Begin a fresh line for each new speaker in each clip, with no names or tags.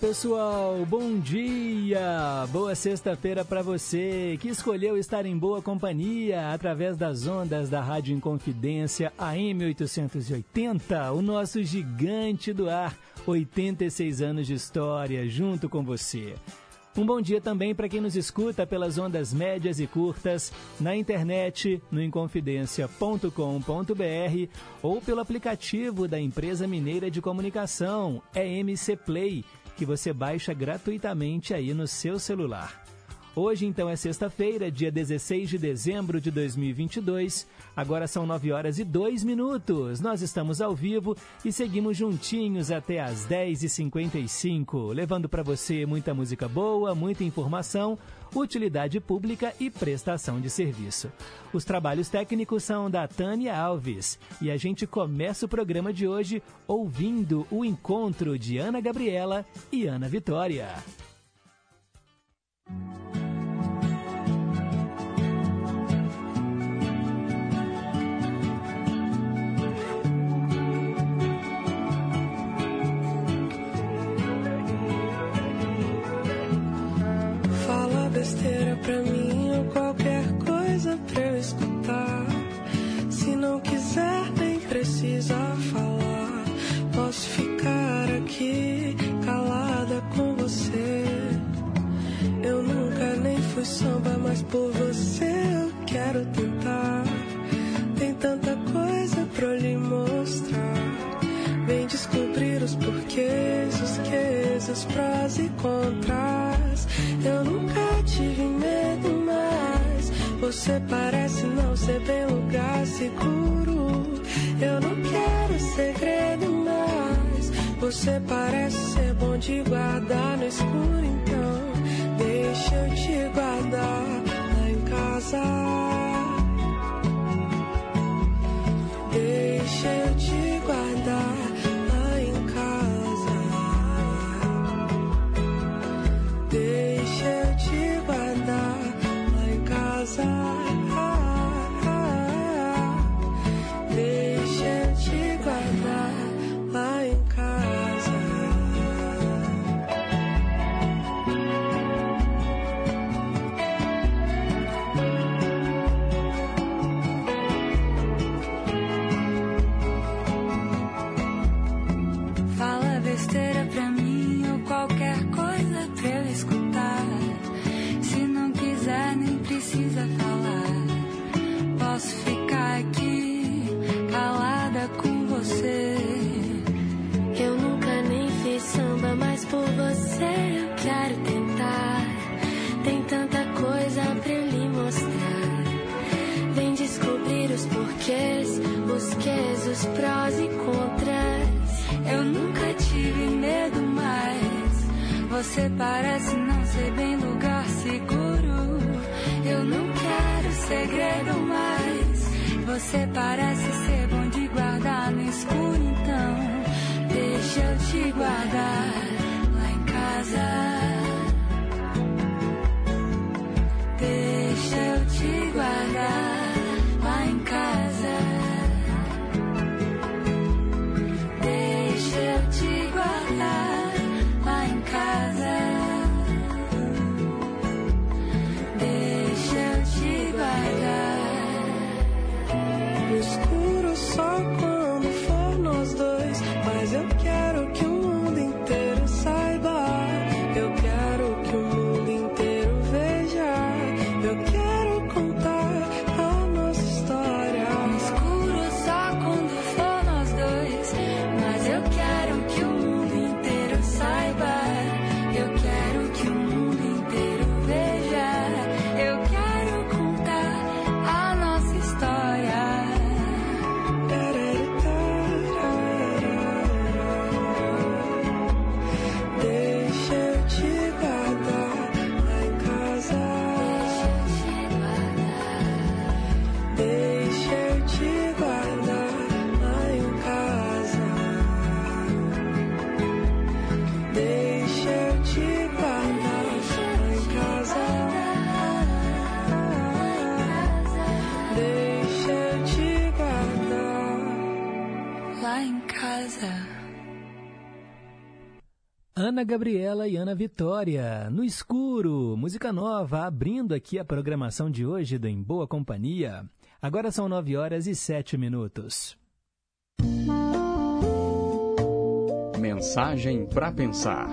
Pessoal. Bom dia. Boa sexta-feira para você que escolheu estar em boa companhia através das ondas da Rádio Inconfidência AM 880, o nosso gigante do ar. 86 anos de história junto com você. Um bom dia também para quem nos escuta pelas ondas médias e curtas, na internet, no inconfidencia.com.br ou pelo aplicativo da Empresa Mineira de Comunicação, EMC Play, que você baixa gratuitamente aí no seu celular. Hoje, então, é sexta-feira, dia 16 de dezembro de 2022. Agora são 9 horas e 2 minutos. Nós estamos ao vivo e seguimos juntinhos até às 10h55, levando para você muita música boa, muita informação, utilidade pública e prestação de serviço. Os trabalhos técnicos são da Tânia Alves e a gente começa o programa de hoje ouvindo o encontro de Ana Gabriela e Ana Vitória.
Besteira pra mim ou qualquer coisa pra eu escutar. Se não quiser, nem precisa falar. Posso ficar aqui calada com você. Eu nunca nem fui samba, mas por você eu quero tentar. Tem tanta coisa pra eu lhe mostrar. Vem descobrir os porquês, os os prós e contras. Eu nunca tive medo, mas você parece não ser bem lugar seguro. Eu não quero segredo, mas você parece ser bom de guardar no escuro. Então, deixa eu te guardar lá em casa. Deixa eu te guardar os quês, os prós e contras.
Eu nunca tive medo, mas você parece não ser bem lugar seguro. Eu não quero segredo mais. Você parece ser bom de guardar no escuro, então deixa eu te guardar lá em casa. Deixa eu te guardar
Ana Gabriela e Ana Vitória, No Escuro, música nova, abrindo aqui a programação de hoje do Em Boa Companhia. Agora são nove horas e sete minutos.
Mensagem para pensar.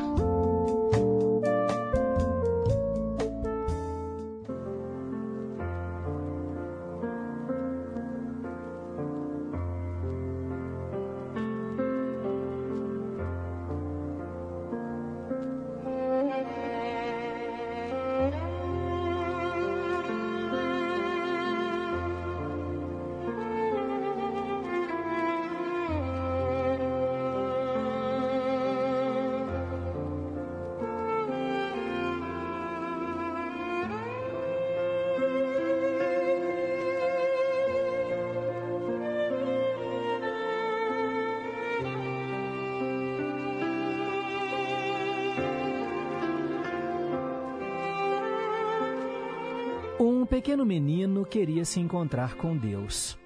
Pequeno menino queria se encontrar com Deus.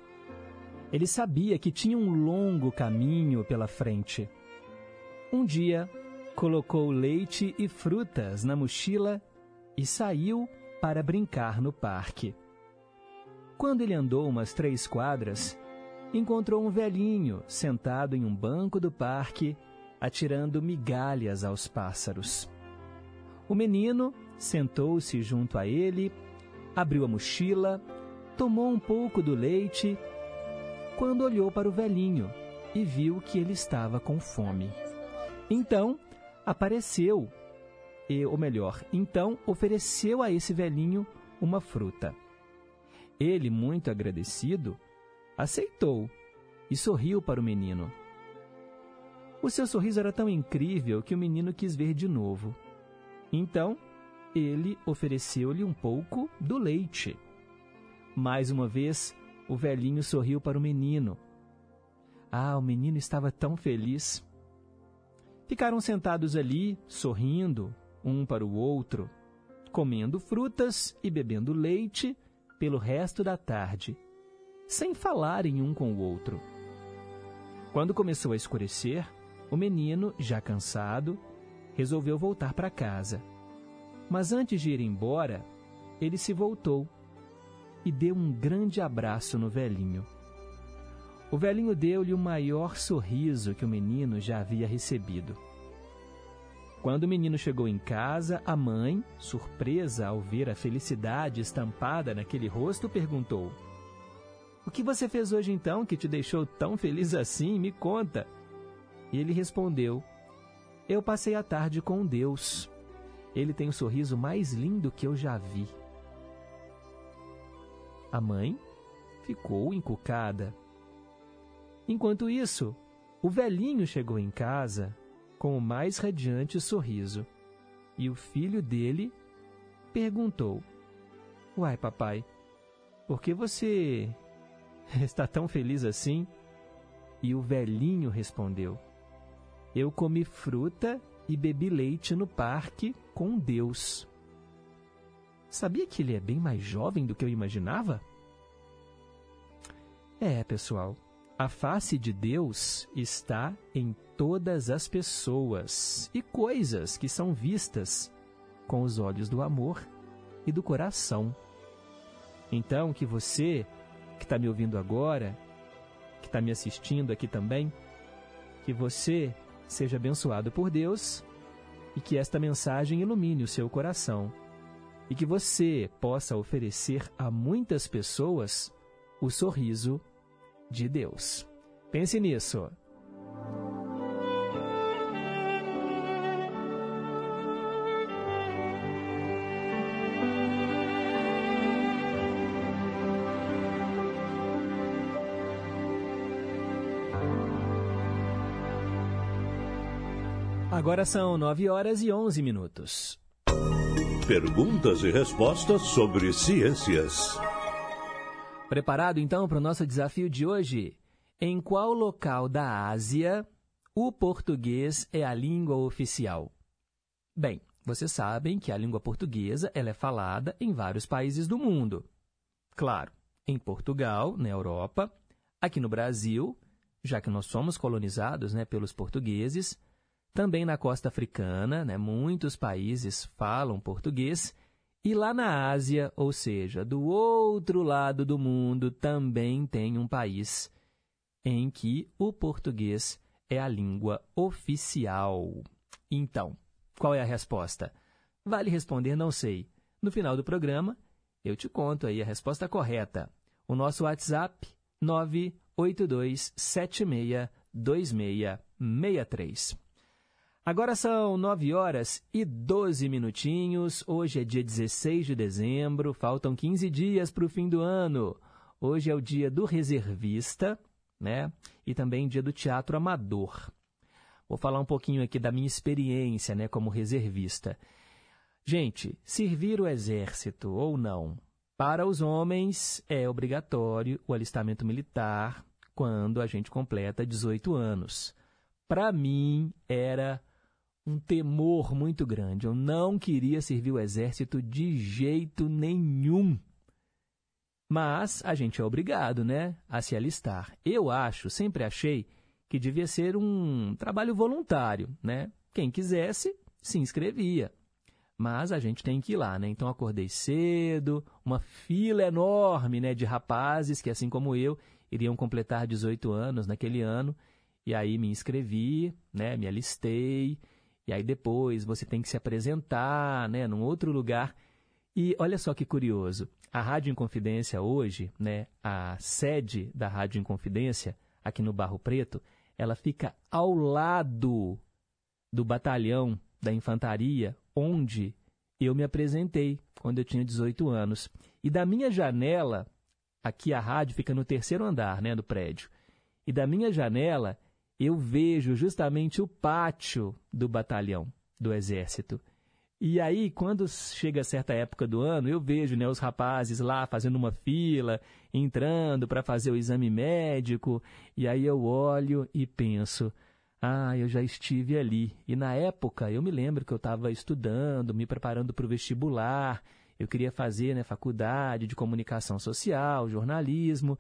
Ele sabia que tinha um longo caminho pela frente. Um dia, colocou leite e frutas na mochila e saiu para brincar no parque. Quando ele andou umas três quadras, encontrou um velhinho sentado em um banco do parque, atirando migalhas aos pássaros. O menino sentou-se junto a ele abriu a mochila, tomou um pouco do leite, quando olhou para o velhinho e viu que ele estava com fome. Então apareceu, e, ou melhor, então ofereceu a esse velhinho uma fruta. Ele, muito agradecido, aceitou e sorriu para o menino. O seu sorriso era tão incrível que o menino quis ver de novo. Então, ele ofereceu-lhe um pouco do leite. Mais uma vez, o velhinho sorriu para o menino. Ah, o menino estava tão feliz. Ficaram sentados ali, sorrindo, um para o outro, comendo frutas e bebendo leite pelo resto da tarde, sem falarem um com o outro. Quando começou a escurecer, o menino, já cansado, resolveu voltar para casa. Mas antes de ir embora, ele se voltou e deu um grande abraço no velhinho. O velhinho deu-lhe o maior sorriso que o menino já havia recebido. Quando o menino chegou em casa, a mãe, surpresa ao ver a felicidade estampada naquele rosto, perguntou: O que você fez hoje então que te deixou tão feliz assim? Me conta. E ele respondeu: Eu passei a tarde com Deus. Ele tem o sorriso mais lindo que eu já vi. A mãe ficou encucada. Enquanto isso, o velhinho chegou em casa com o mais radiante sorriso e o filho dele perguntou: Uai, papai, por que você está tão feliz assim? E o velhinho respondeu: Eu comi fruta e bebi leite no parque com Deus. Sabia que ele é bem mais jovem do que eu imaginava? É, pessoal, a face de Deus está em todas as pessoas e coisas que são vistas com os olhos do amor e do coração. Então, que você que está me ouvindo agora, que está me assistindo aqui também, que você seja abençoado por Deus e que esta mensagem ilumine o seu coração e que você possa oferecer a muitas pessoas o sorriso de Deus. Pense nisso. Agora são 9 horas e 11 minutos.
Perguntas e respostas sobre ciências.
Preparado então para o nosso desafio de hoje? Em qual local da Ásia o português é a língua oficial? Bem, vocês sabem que a língua portuguesa ela é falada em vários países do mundo. Claro, em Portugal, na Europa, aqui no Brasil, já que nós somos colonizados né, pelos portugueses, também na costa africana, né, muitos países falam português, e lá na Ásia, ou seja, do outro lado do mundo, também tem um país em que o português é a língua oficial. Então, qual é a resposta? Vale responder não sei. No final do programa, eu te conto aí a resposta correta. O nosso WhatsApp 982762663. Agora são 9 horas e 12 minutinhos. Hoje é dia 16 de dezembro, faltam 15 dias para o fim do ano. Hoje é o dia do reservista, né? E também dia do teatro amador. Vou falar um pouquinho aqui da minha experiência, né, como reservista. Gente, servir o exército ou não, para os homens é obrigatório o alistamento militar quando a gente completa 18 anos. Para mim era um temor muito grande. Eu não queria servir o exército de jeito nenhum. Mas a gente é obrigado, né, a se alistar. Eu acho, sempre achei que devia ser um trabalho voluntário, né? Quem quisesse se inscrevia. Mas a gente tem que ir lá, né? Então acordei cedo, uma fila enorme, né, de rapazes que assim como eu iriam completar 18 anos naquele ano, e aí me inscrevi, né, me alistei e aí depois você tem que se apresentar, né, num outro lugar. E olha só que curioso, a Rádio Inconfidência hoje, né, a sede da Rádio Inconfidência, aqui no Barro Preto, ela fica ao lado do batalhão da infantaria, onde eu me apresentei quando eu tinha 18 anos. E da minha janela, aqui a rádio fica no terceiro andar né, do prédio, e da minha janela eu vejo justamente o pátio do batalhão do Exército. E aí, quando chega certa época do ano, eu vejo né, os rapazes lá fazendo uma fila, entrando para fazer o exame médico, e aí eu olho e penso: ah, eu já estive ali. E na época, eu me lembro que eu estava estudando, me preparando para o vestibular, eu queria fazer né, faculdade de comunicação social, jornalismo.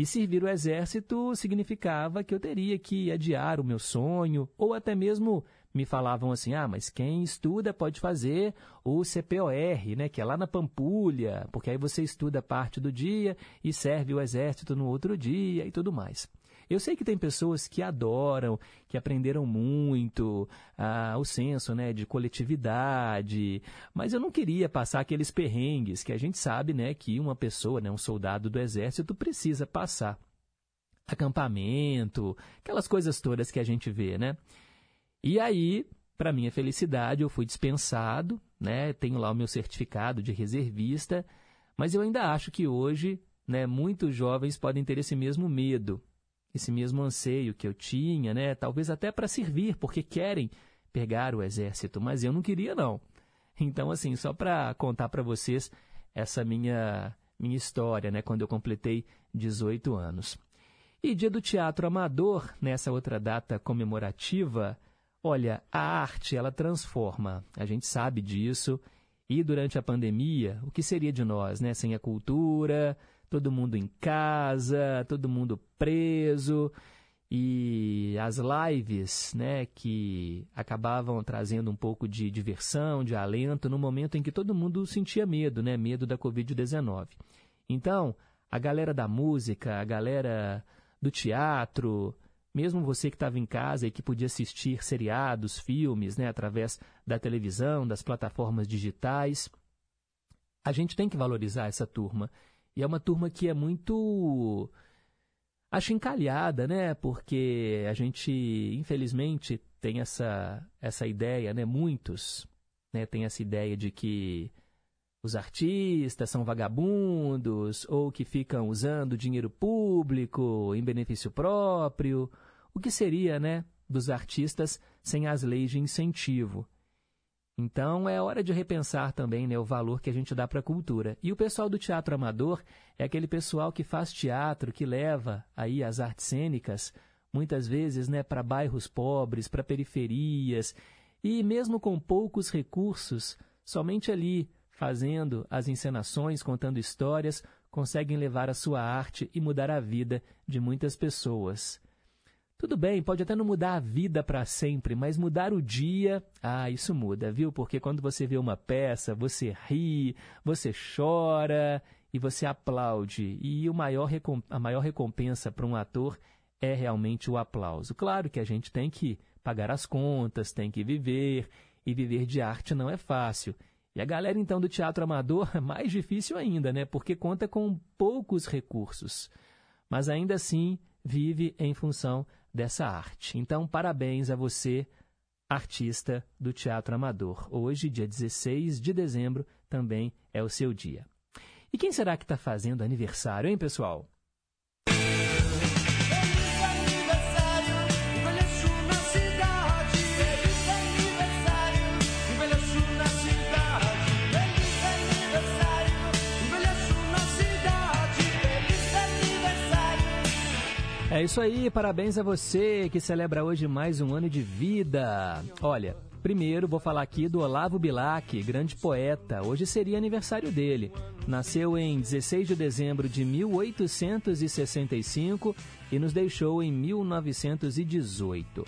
E servir o exército significava que eu teria que adiar o meu sonho, ou até mesmo me falavam assim: ah, mas quem estuda pode fazer o CPOR, né, que é lá na Pampulha, porque aí você estuda parte do dia e serve o exército no outro dia e tudo mais. Eu sei que tem pessoas que adoram, que aprenderam muito ah, o senso né, de coletividade, mas eu não queria passar aqueles perrengues que a gente sabe né, que uma pessoa, né, um soldado do exército, precisa passar. Acampamento, aquelas coisas todas que a gente vê, né? E aí, para minha felicidade, eu fui dispensado, né? Tenho lá o meu certificado de reservista, mas eu ainda acho que hoje, né, muitos jovens podem ter esse mesmo medo esse mesmo anseio que eu tinha, né? Talvez até para servir, porque querem pegar o exército, mas eu não queria não. Então, assim, só para contar para vocês essa minha minha história, né? Quando eu completei 18 anos. E dia do teatro amador, nessa outra data comemorativa, olha, a arte ela transforma. A gente sabe disso. E durante a pandemia, o que seria de nós, né? Sem a cultura, todo mundo em casa, todo mundo preso e as lives, né, que acabavam trazendo um pouco de diversão, de alento no momento em que todo mundo sentia medo, né, medo da COVID-19. Então, a galera da música, a galera do teatro, mesmo você que estava em casa e que podia assistir seriados, filmes, né, através da televisão, das plataformas digitais, a gente tem que valorizar essa turma. E é uma turma que é muito achincalhada, né? Porque a gente, infelizmente, tem essa, essa ideia, né? Muitos né? tem essa ideia de que os artistas são vagabundos ou que ficam usando dinheiro público em benefício próprio. O que seria, né? Dos artistas sem as leis de incentivo. Então é hora de repensar também né, o valor que a gente dá para a cultura. E o pessoal do teatro amador é aquele pessoal que faz teatro, que leva aí as artes cênicas, muitas vezes né, para bairros pobres, para periferias, e mesmo com poucos recursos, somente ali, fazendo as encenações, contando histórias, conseguem levar a sua arte e mudar a vida de muitas pessoas. Tudo bem, pode até não mudar a vida para sempre, mas mudar o dia, ah, isso muda, viu? Porque quando você vê uma peça, você ri, você chora e você aplaude. E o maior, a maior recompensa para um ator é realmente o aplauso. Claro que a gente tem que pagar as contas, tem que viver, e viver de arte não é fácil. E a galera então do teatro amador é mais difícil ainda, né? Porque conta com poucos recursos. Mas ainda assim vive em função dessa arte. Então, parabéns a você, artista do Teatro Amador. Hoje, dia 16 de dezembro, também é o seu dia. E quem será que está fazendo aniversário, hein, pessoal? É isso aí, parabéns a você que celebra hoje mais um ano de vida. Olha, primeiro vou falar aqui do Olavo Bilac, grande poeta. Hoje seria aniversário dele. Nasceu em 16 de dezembro de 1865 e nos deixou em 1918.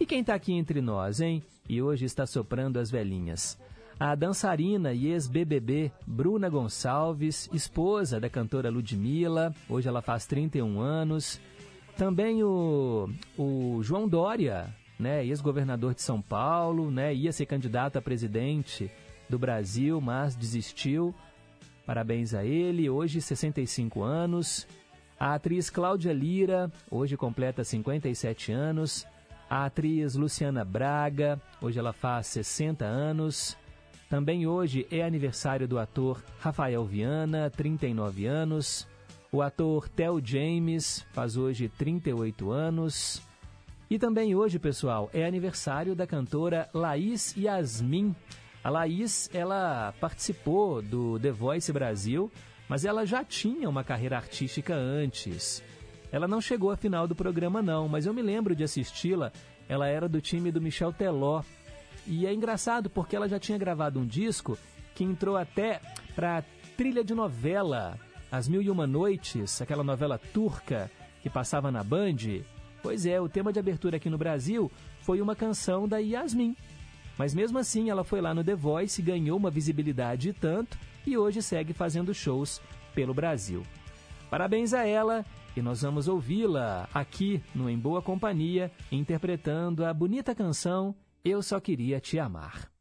E quem está aqui entre nós, hein? E hoje está soprando as velhinhas. A dançarina e ex-BBB Bruna Gonçalves, esposa da cantora Ludmilla, hoje ela faz 31 anos. Também o, o João Dória, né, ex-governador de São Paulo, né, ia ser candidato a presidente do Brasil, mas desistiu. Parabéns a ele, hoje 65 anos. A atriz Cláudia Lira, hoje completa 57 anos. A atriz Luciana Braga, hoje ela faz 60 anos. Também hoje é aniversário do ator Rafael Viana, 39 anos. O ator Theo James faz hoje 38 anos. E também hoje, pessoal, é aniversário da cantora Laís Yasmin. A Laís, ela participou do The Voice Brasil, mas ela já tinha uma carreira artística antes. Ela não chegou à final do programa não, mas eu me lembro de assisti-la. Ela era do time do Michel Teló. E é engraçado porque ela já tinha gravado um disco que entrou até para trilha de novela. As Mil e Uma Noites, aquela novela turca que passava na Band, pois é, o tema de abertura aqui no Brasil foi uma canção da Yasmin. Mas mesmo assim, ela foi lá no The Voice, ganhou uma visibilidade e tanto e hoje segue fazendo shows pelo Brasil. Parabéns a ela e nós vamos ouvi-la aqui no Em Boa Companhia, interpretando a bonita canção Eu Só Queria Te Amar.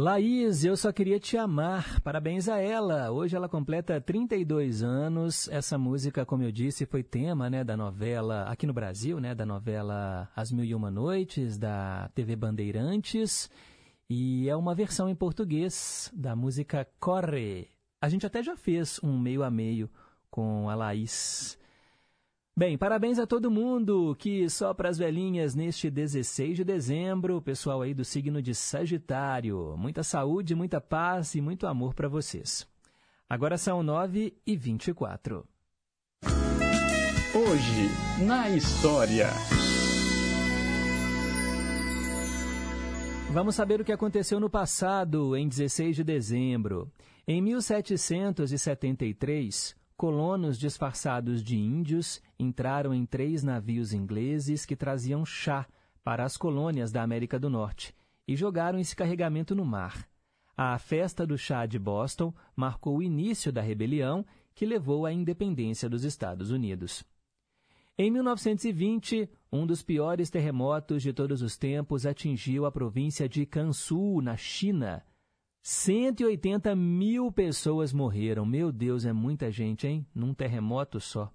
Laís, eu só queria te amar. Parabéns a ela. Hoje ela completa 32 anos. Essa música, como eu disse, foi tema né, da novela, aqui no Brasil, né, da novela As Mil e Uma Noites, da TV Bandeirantes. E é uma versão em português da música Corre. A gente até já fez um meio a meio com a Laís. Bem, parabéns a todo mundo que só para as velhinhas neste 16 de dezembro, pessoal aí do signo de Sagitário. Muita saúde, muita paz e muito amor para vocês. Agora são 9 e 24.
Hoje, na história.
Vamos saber o que aconteceu no passado, em 16 de dezembro. Em 1773, colonos disfarçados de índios entraram em três navios ingleses que traziam chá para as colônias da América do Norte e jogaram esse carregamento no mar. A festa do chá de Boston marcou o início da rebelião que levou à independência dos Estados Unidos. Em 1920, um dos piores terremotos de todos os tempos atingiu a província de Gansu, na China. 180 mil pessoas morreram. Meu Deus, é muita gente, hein? Num terremoto só.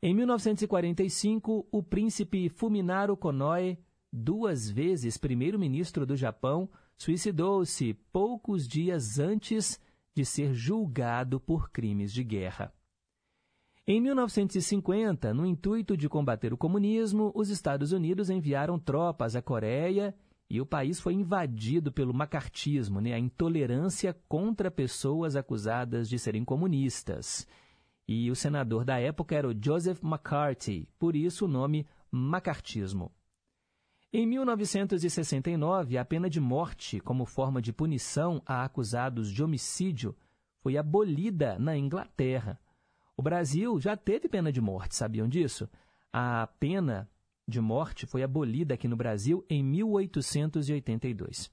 Em 1945, o príncipe Fuminaro Konoe, duas vezes primeiro-ministro do Japão, suicidou-se poucos dias antes de ser julgado por crimes de guerra. Em 1950, no intuito de combater o comunismo, os Estados Unidos enviaram tropas à Coreia e o país foi invadido pelo macartismo, né, a intolerância contra pessoas acusadas de serem comunistas. E o senador da época era o Joseph McCarthy, por isso o nome macartismo. Em 1969, a pena de morte como forma de punição a acusados de homicídio foi abolida na Inglaterra. O Brasil já teve pena de morte, sabiam disso? A pena de morte foi abolida aqui no Brasil em 1882.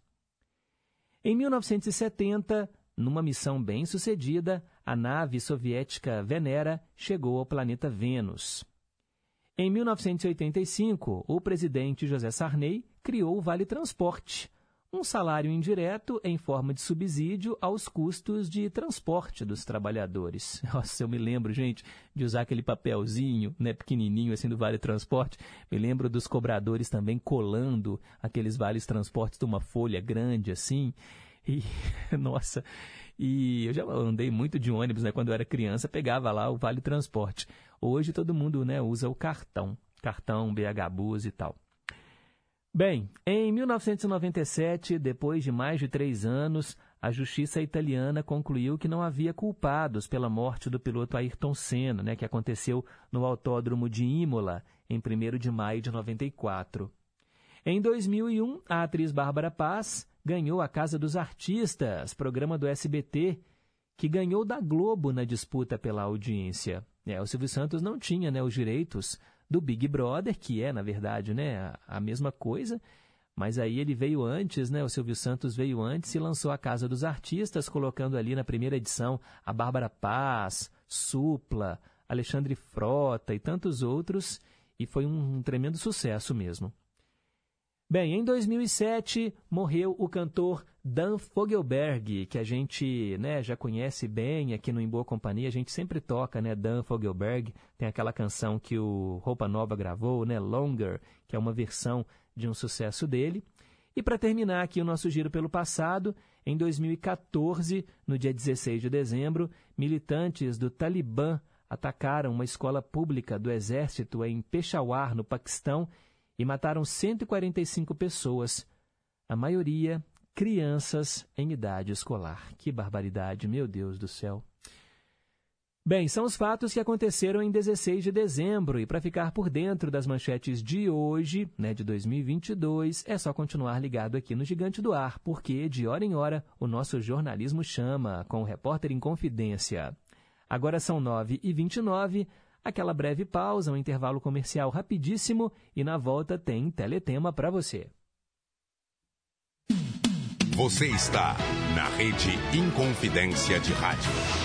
Em 1970, numa missão bem sucedida, a nave soviética Venera chegou ao planeta Vênus. Em 1985, o presidente José Sarney criou o Vale Transporte, um salário indireto em forma de subsídio aos custos de transporte dos trabalhadores. Nossa, eu me lembro, gente, de usar aquele papelzinho, né, pequenininho assim do Vale Transporte. Me lembro dos cobradores também colando aqueles vales transportes de uma folha grande assim. E nossa, e eu já andei muito de ônibus, né, quando eu era criança, pegava lá o Vale Transporte. Hoje todo mundo, né, usa o cartão, cartão BH Bus e tal. Bem, em 1997, depois de mais de três anos, a justiça italiana concluiu que não havia culpados pela morte do piloto Ayrton Senna, né, que aconteceu no autódromo de Imola, em 1 de maio de 94. Em 2001, a atriz Bárbara Paz ganhou a Casa dos Artistas, programa do SBT, que ganhou da Globo na disputa pela audiência. É, o Silvio Santos não tinha né, os direitos do Big Brother, que é, na verdade, né, a, a, mesma coisa, mas aí ele veio antes, né, o Silvio Santos veio antes e lançou a Casa dos Artistas, colocando ali na primeira edição a Bárbara Paz, Supla, Alexandre Frota e tantos outros, e foi um, um tremendo sucesso mesmo. Bem, em 2007 morreu o cantor Dan Fogelberg, que a gente né, já conhece bem aqui no Em Boa Companhia. A gente sempre toca, né? Dan Fogelberg. Tem aquela canção que o Roupa Nova gravou, né? Longer, que é uma versão de um sucesso dele. E para terminar aqui o nosso giro pelo passado, em 2014, no dia 16 de dezembro, militantes do Talibã atacaram uma escola pública do exército em Peshawar, no Paquistão, e mataram 145 pessoas, a maioria crianças em idade escolar. Que barbaridade, meu Deus do céu. Bem, são os fatos que aconteceram em 16 de dezembro e para ficar por dentro das manchetes de hoje, né, de 2022, é só continuar ligado aqui no Gigante do Ar, porque de hora em hora o nosso jornalismo chama com o repórter em confidência. Agora são 9h29, aquela breve pausa, um intervalo comercial rapidíssimo e na volta tem teletema para você.
Você está na rede Inconfidência de Rádio.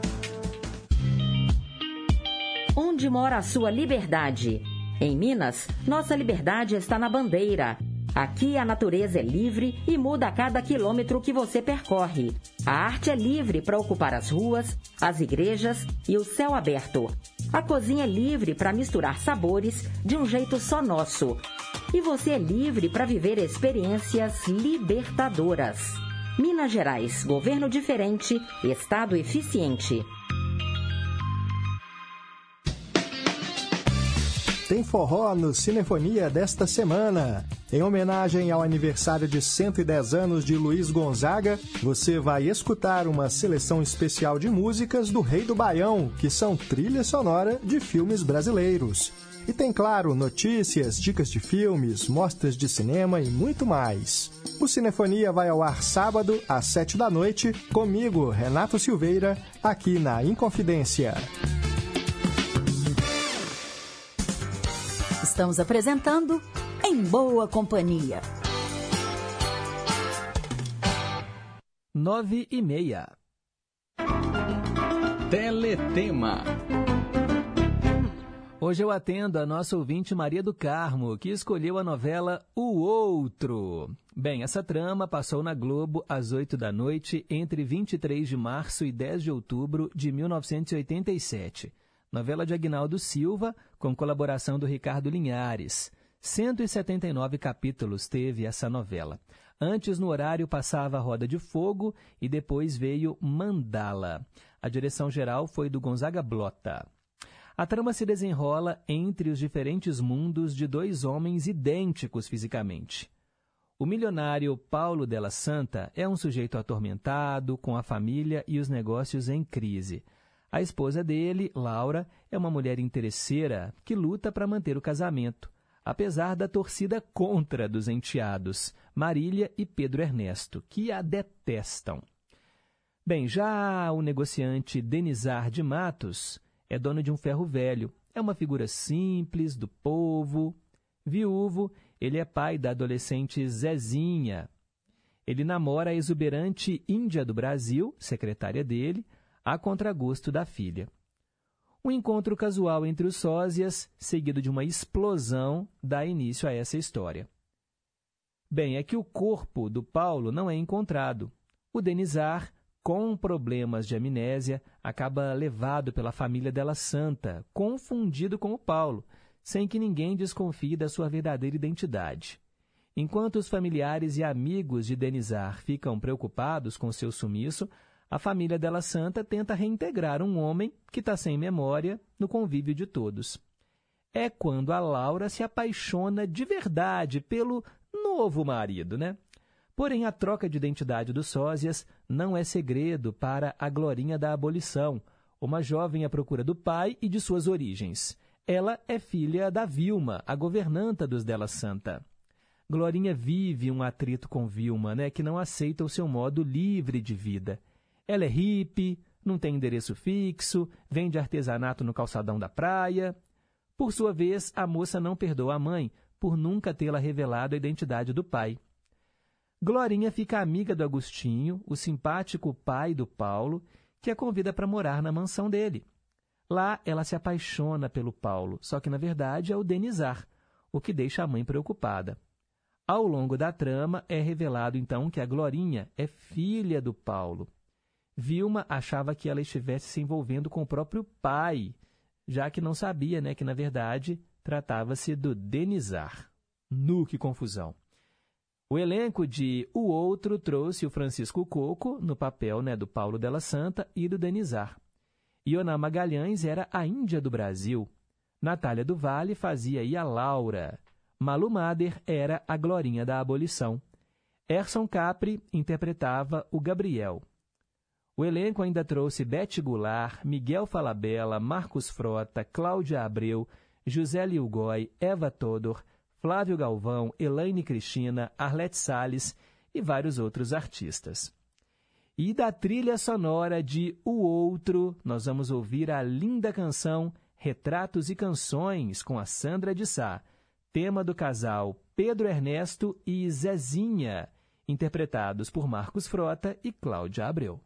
Onde mora a sua liberdade? Em Minas, nossa liberdade está na bandeira. Aqui a natureza é livre e muda a cada quilômetro que você percorre. A arte é livre para ocupar as ruas, as igrejas e o céu aberto. A cozinha é livre para misturar sabores de um jeito só nosso. E você é livre para viver experiências libertadoras. Minas Gerais, governo diferente, estado eficiente.
Tem forró no Cinefonia desta semana. Em homenagem ao aniversário de 110 anos de Luiz Gonzaga, você vai escutar uma seleção especial de músicas do Rei do Baião, que são trilha sonora de filmes brasileiros. E tem, claro, notícias, dicas de filmes, mostras de cinema e muito mais. O Cinefonia vai ao ar sábado, às 7 da noite, comigo, Renato Silveira, aqui na Inconfidência.
Estamos apresentando Em Boa Companhia.
Nove e meia.
Teletema.
Hoje eu atendo a nossa ouvinte Maria do Carmo, que escolheu a novela O Outro. Bem, essa trama passou na Globo às 8 da noite entre 23 de março e 10 de outubro de 1987. Novela de Agnaldo Silva, com colaboração do Ricardo Linhares. 179 capítulos teve essa novela. Antes, no horário, passava Roda de Fogo e depois veio Mandala. A direção geral foi do Gonzaga Blota. A trama se desenrola entre os diferentes mundos de dois homens idênticos fisicamente. O milionário Paulo Della Santa é um sujeito atormentado, com a família e os negócios em crise. A esposa dele, Laura, é uma mulher interesseira que luta para manter o casamento, apesar da torcida contra dos enteados, Marília e Pedro Ernesto, que a detestam. Bem, já o negociante Denizar de Matos é dono de um ferro velho. É uma figura simples, do povo. Viúvo, ele é pai da adolescente Zezinha. Ele namora a exuberante Índia do Brasil, secretária dele, a contragosto da filha. Um encontro casual entre os sósias, seguido de uma explosão, dá início a essa história. Bem, é que o corpo do Paulo não é encontrado. O Denizar, com problemas de amnésia, acaba levado pela família dela santa, confundido com o Paulo, sem que ninguém desconfie da sua verdadeira identidade. Enquanto os familiares e amigos de Denizar ficam preocupados com seu sumiço, a família dela santa tenta reintegrar um homem que está sem memória no convívio de todos. É quando a Laura se apaixona de verdade pelo novo marido, né? Porém, a troca de identidade dos sósias não é segredo para a Glorinha da Abolição, uma jovem à procura do pai e de suas origens. Ela é filha da Vilma, a governanta dos Della Santa. Glorinha vive um atrito com Vilma, né, que não aceita o seu modo livre de vida. Ela é hippie, não tem endereço fixo, vende artesanato no calçadão da praia. Por sua vez, a moça não perdoa a mãe por nunca tê-la revelado a identidade do pai. Glorinha fica amiga do Agostinho, o simpático pai do Paulo, que a convida para morar na mansão dele. Lá, ela se apaixona pelo Paulo, só que na verdade é o Denizar, o que deixa a mãe preocupada. Ao longo da trama, é revelado então que a Glorinha é filha do Paulo. Vilma achava que ela estivesse se envolvendo com o próprio pai, já que não sabia né, que, na verdade, tratava-se do Denizar. Nu, que confusão! O elenco de O Outro trouxe o Francisco Coco, no papel né, do Paulo Della Santa e do Denizar. Ioná Magalhães era a Índia do Brasil. Natália do Vale fazia aí a Laura. Malu Mader era a Glorinha da Abolição. Erson Capri interpretava o Gabriel. O elenco ainda trouxe Bete Goulart, Miguel Falabella, Marcos Frota, Cláudia Abreu, José Lilgói, Eva Todor, Flávio Galvão, Elaine Cristina, Arlete Salles e vários outros artistas. E da trilha sonora de O Outro, nós vamos ouvir a linda canção Retratos e Canções com a Sandra de Sá tema do casal Pedro Ernesto e Zezinha, interpretados por Marcos Frota e Cláudia Abreu.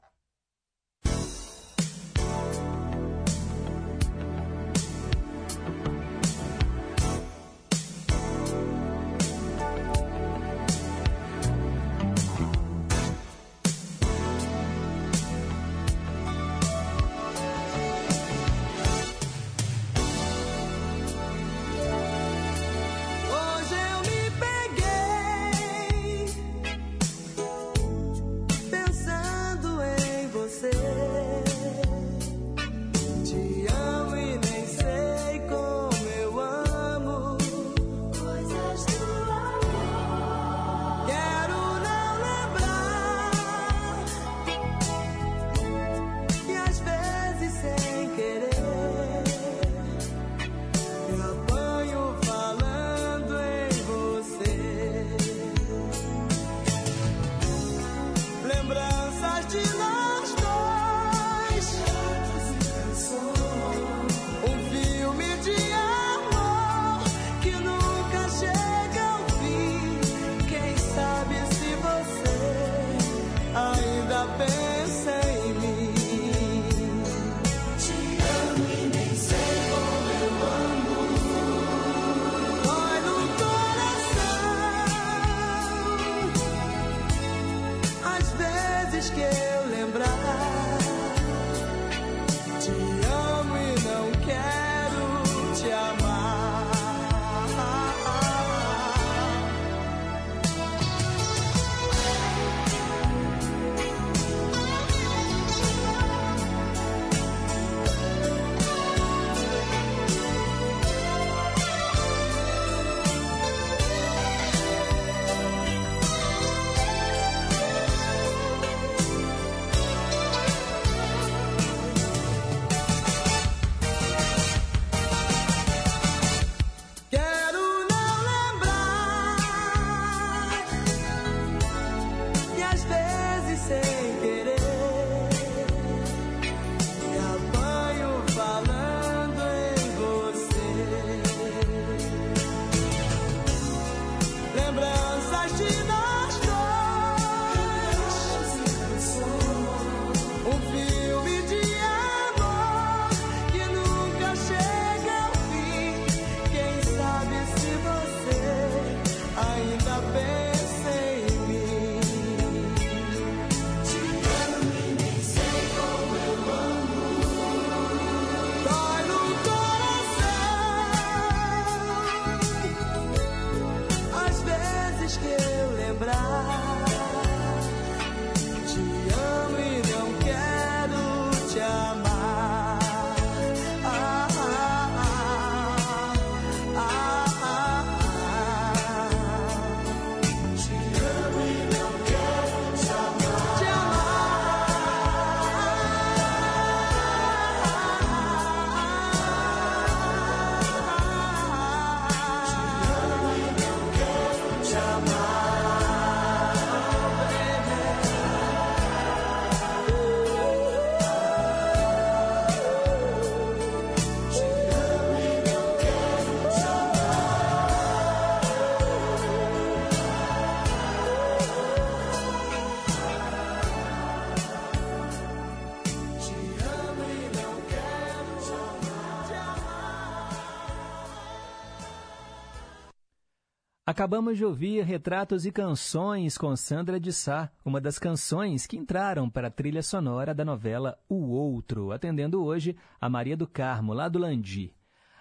Acabamos de ouvir Retratos e Canções com Sandra de Sá, uma das canções que entraram para a trilha sonora da novela O Outro, atendendo hoje a Maria do Carmo, lá do Landi.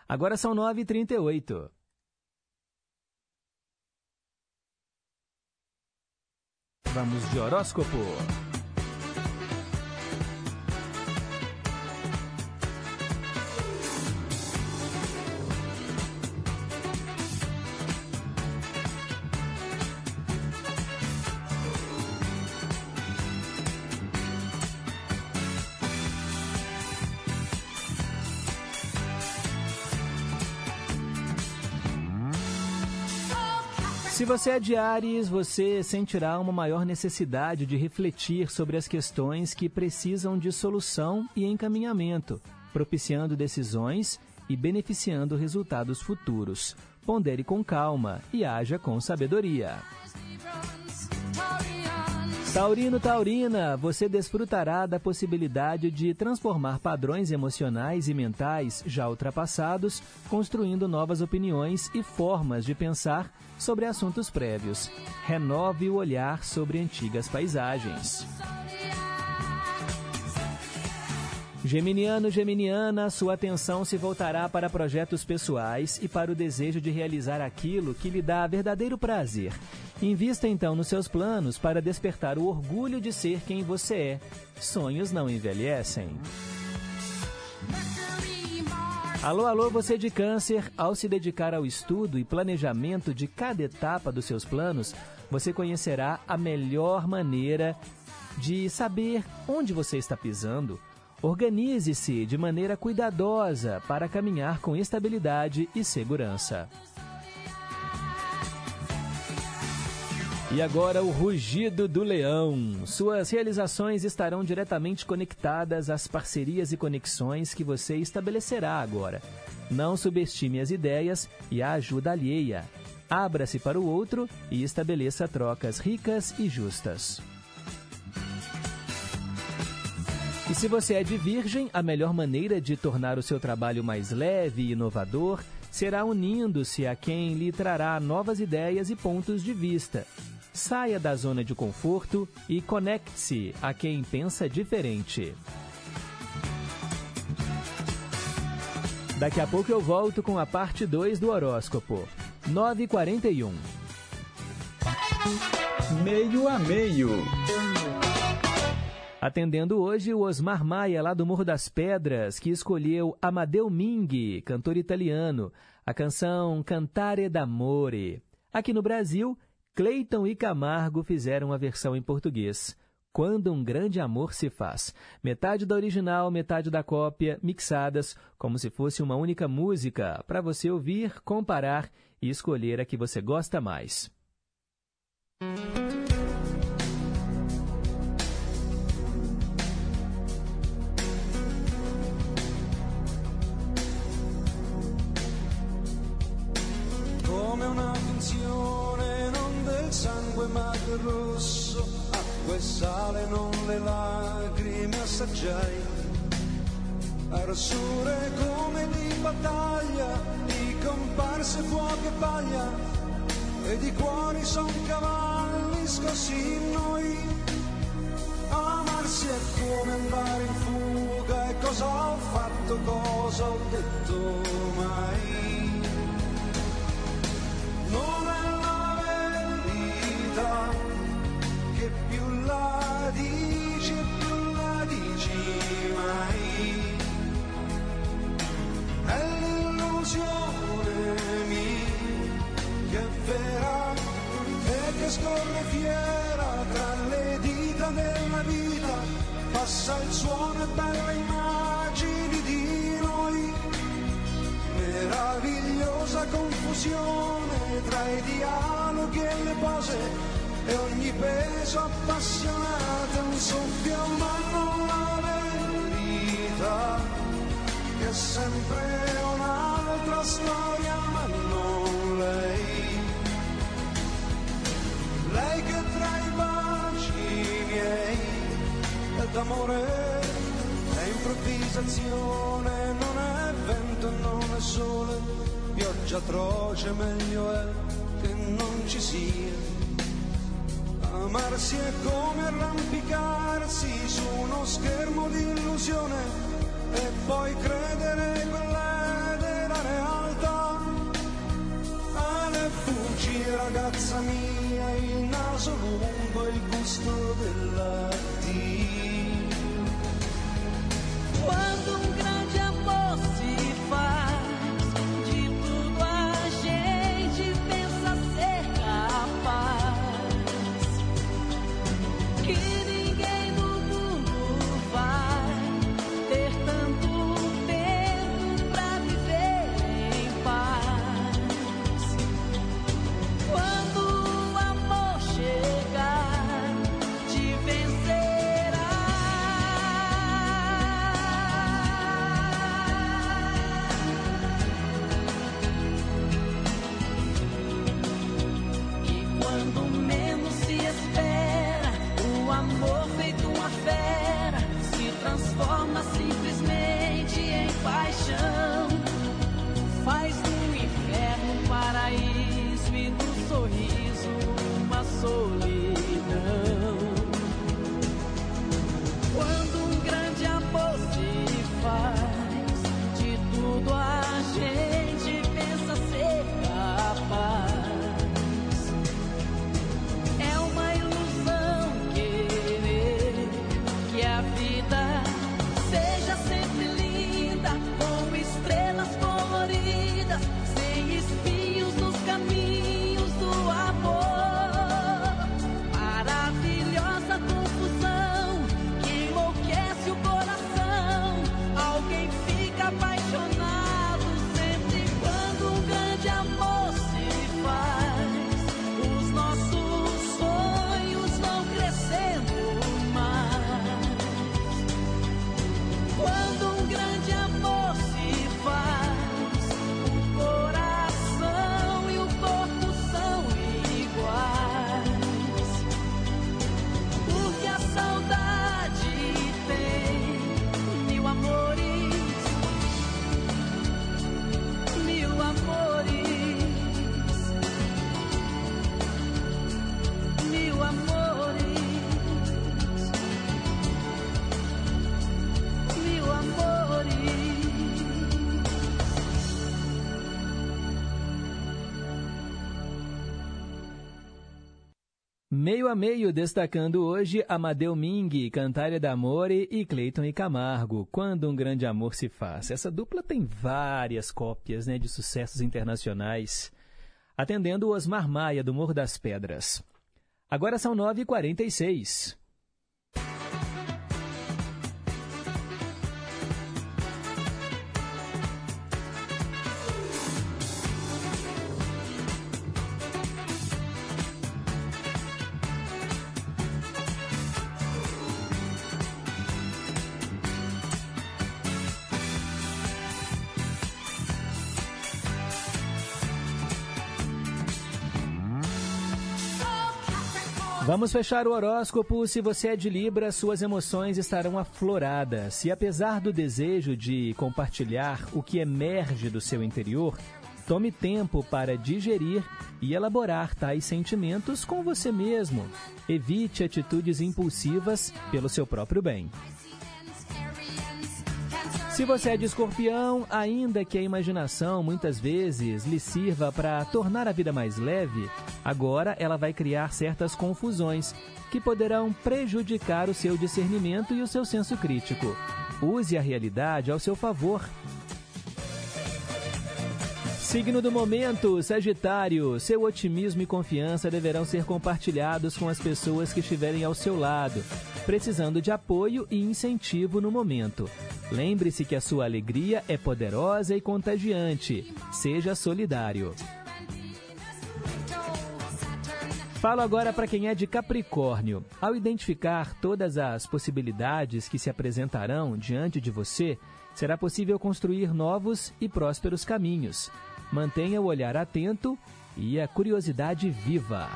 Agora são 9h38. Vamos de horóscopo. Se você é de Ares, você sentirá uma maior necessidade de refletir sobre as questões que precisam de solução e encaminhamento, propiciando decisões e beneficiando resultados futuros. Pondere com calma e haja com sabedoria. Taurino Taurina, você desfrutará da possibilidade de transformar padrões emocionais e mentais já ultrapassados, construindo novas opiniões e formas de pensar sobre assuntos prévios. Renove o olhar sobre antigas paisagens. Geminiano, Geminiana, sua atenção se voltará para projetos pessoais e para o desejo de realizar aquilo que lhe dá verdadeiro prazer. Invista então nos seus planos para despertar o orgulho de ser quem você é. Sonhos não envelhecem. Alô, alô, você de câncer, ao se dedicar ao estudo e planejamento de cada etapa dos seus planos, você conhecerá a melhor maneira de saber onde você está pisando. Organize-se de maneira cuidadosa para caminhar com estabilidade e segurança. E agora o rugido do leão. Suas realizações estarão diretamente conectadas às parcerias e conexões que você estabelecerá agora. Não subestime as ideias e a ajuda alheia. Abra-se para o outro e estabeleça trocas ricas e justas. E se você é de virgem, a melhor maneira de tornar o seu trabalho mais leve e inovador será unindo-se a quem lhe trará novas ideias e pontos de vista. Saia da zona de conforto e conecte-se a quem pensa diferente. Daqui a pouco eu volto com a parte 2 do horóscopo. 9h41.
Meio a meio.
Atendendo hoje o Osmar Maia, lá do Morro das Pedras, que escolheu Amadeu Ming, cantor italiano, a canção Cantare d'Amore. Aqui no Brasil, Cleiton e Camargo fizeram a versão em português. Quando um grande amor se faz. Metade da original, metade da cópia, mixadas, como se fosse uma única música, para você ouvir, comparar e escolher a que você gosta mais.
Sangue ma del rosso, acqua e sale non le lacrime assaggiai. Arossure come di battaglia, di comparse fuoco e paglia, e di cuori son cavalli scossi in noi. Amarsi è come andare in fuga, e cosa ho fatto, cosa ho detto mai. Non è dici e più la dici mai. È l'illusione mia che è vera e che scorre fiera tra le dita della vita. Passa il suono e bella immagini di noi meravigliosa confusione tra i dialoghi e le pose e ogni peso appassionato è un soffio ma non la verità che è sempre un'altra storia ma non lei lei che tra i baci miei è d'amore è improvvisazione non è vento non è sole pioggia atroce meglio è che non ci sia. Amarsi è come arrampicarsi su uno schermo di illusione e poi credere quella della realtà. Ale fuggi ragazza mia, il naso lungo, il gusto dell'addio.
Quando um
Meio a meio, destacando hoje Amadeu Ming, Cantária d'Amore e Cleiton e Camargo, Quando um Grande Amor se Faz. Essa dupla tem várias cópias né, de sucessos internacionais, atendendo o Osmar Maia, do Morro das Pedras. Agora são 9h46. Vamos fechar o horóscopo. Se você é de Libra, suas emoções estarão afloradas. E apesar do desejo de compartilhar o que emerge do seu interior, tome tempo para digerir e elaborar tais sentimentos com você mesmo. Evite atitudes impulsivas pelo seu próprio bem. Se você é de escorpião, ainda que a imaginação muitas vezes lhe sirva para tornar a vida mais leve, agora ela vai criar certas confusões que poderão prejudicar o seu discernimento e o seu senso crítico. Use a realidade ao seu favor. Signo do momento, Sagitário. Seu otimismo e confiança deverão ser compartilhados com as pessoas que estiverem ao seu lado, precisando de apoio e incentivo no momento. Lembre-se que a sua alegria é poderosa e contagiante. Seja solidário. Falo agora para quem é de Capricórnio. Ao identificar todas as possibilidades que se apresentarão diante de você, será possível construir novos e prósperos caminhos. Mantenha o olhar atento e a curiosidade viva.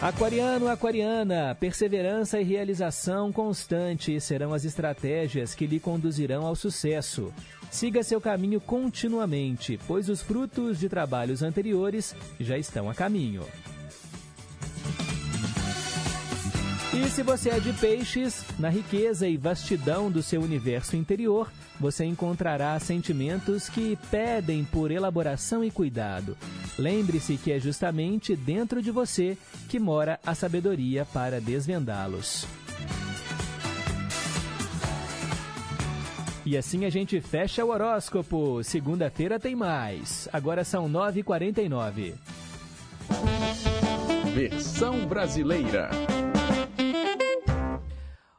Aquariano, aquariana, perseverança e realização constante serão as estratégias que lhe conduzirão ao sucesso. Siga seu caminho continuamente, pois os frutos de trabalhos anteriores já estão a caminho. E se você é de peixes, na riqueza e vastidão do seu universo interior, você encontrará sentimentos que pedem por elaboração e cuidado. Lembre-se que é justamente dentro de você que mora a sabedoria para desvendá-los. E assim a gente fecha o horóscopo. Segunda-feira tem mais. Agora são 9h49.
Versão brasileira.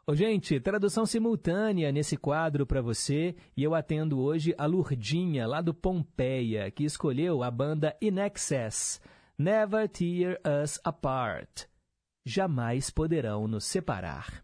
Ô, gente, tradução simultânea nesse quadro para você e eu atendo hoje a Lurdinha, lá do Pompeia, que escolheu a banda In Excess. Never Tear Us Apart. Jamais poderão nos separar.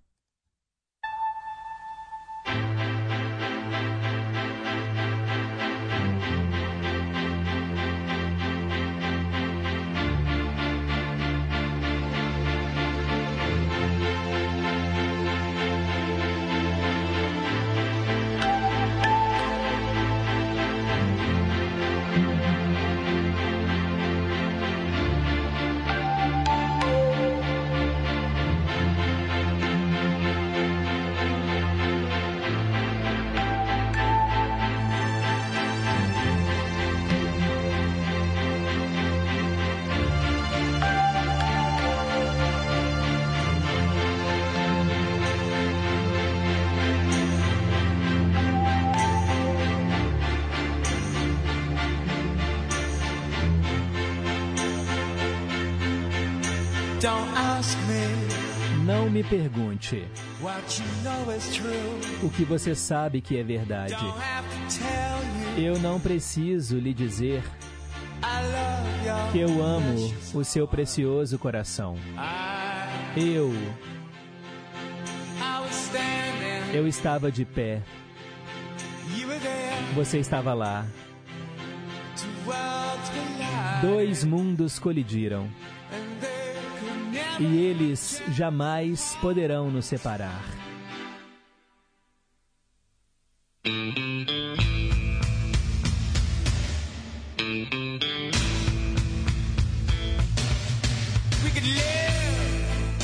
Pergunte o que você sabe que é verdade. Eu não preciso lhe dizer que eu amo o seu precioso coração. Eu, eu estava de pé. Você estava lá. Dois mundos colidiram e eles jamais poderão nos separar.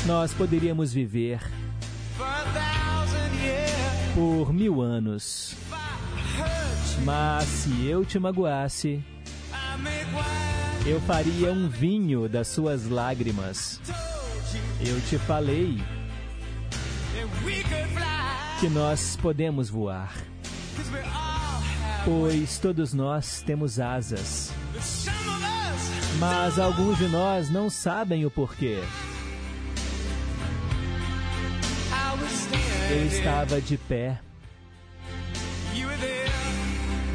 Nós poderíamos viver por mil anos, mas se eu te magoasse. Eu faria um vinho das suas lágrimas. Eu te falei que nós podemos voar, pois todos nós temos asas. Mas alguns de nós não sabem o porquê. Eu estava de pé,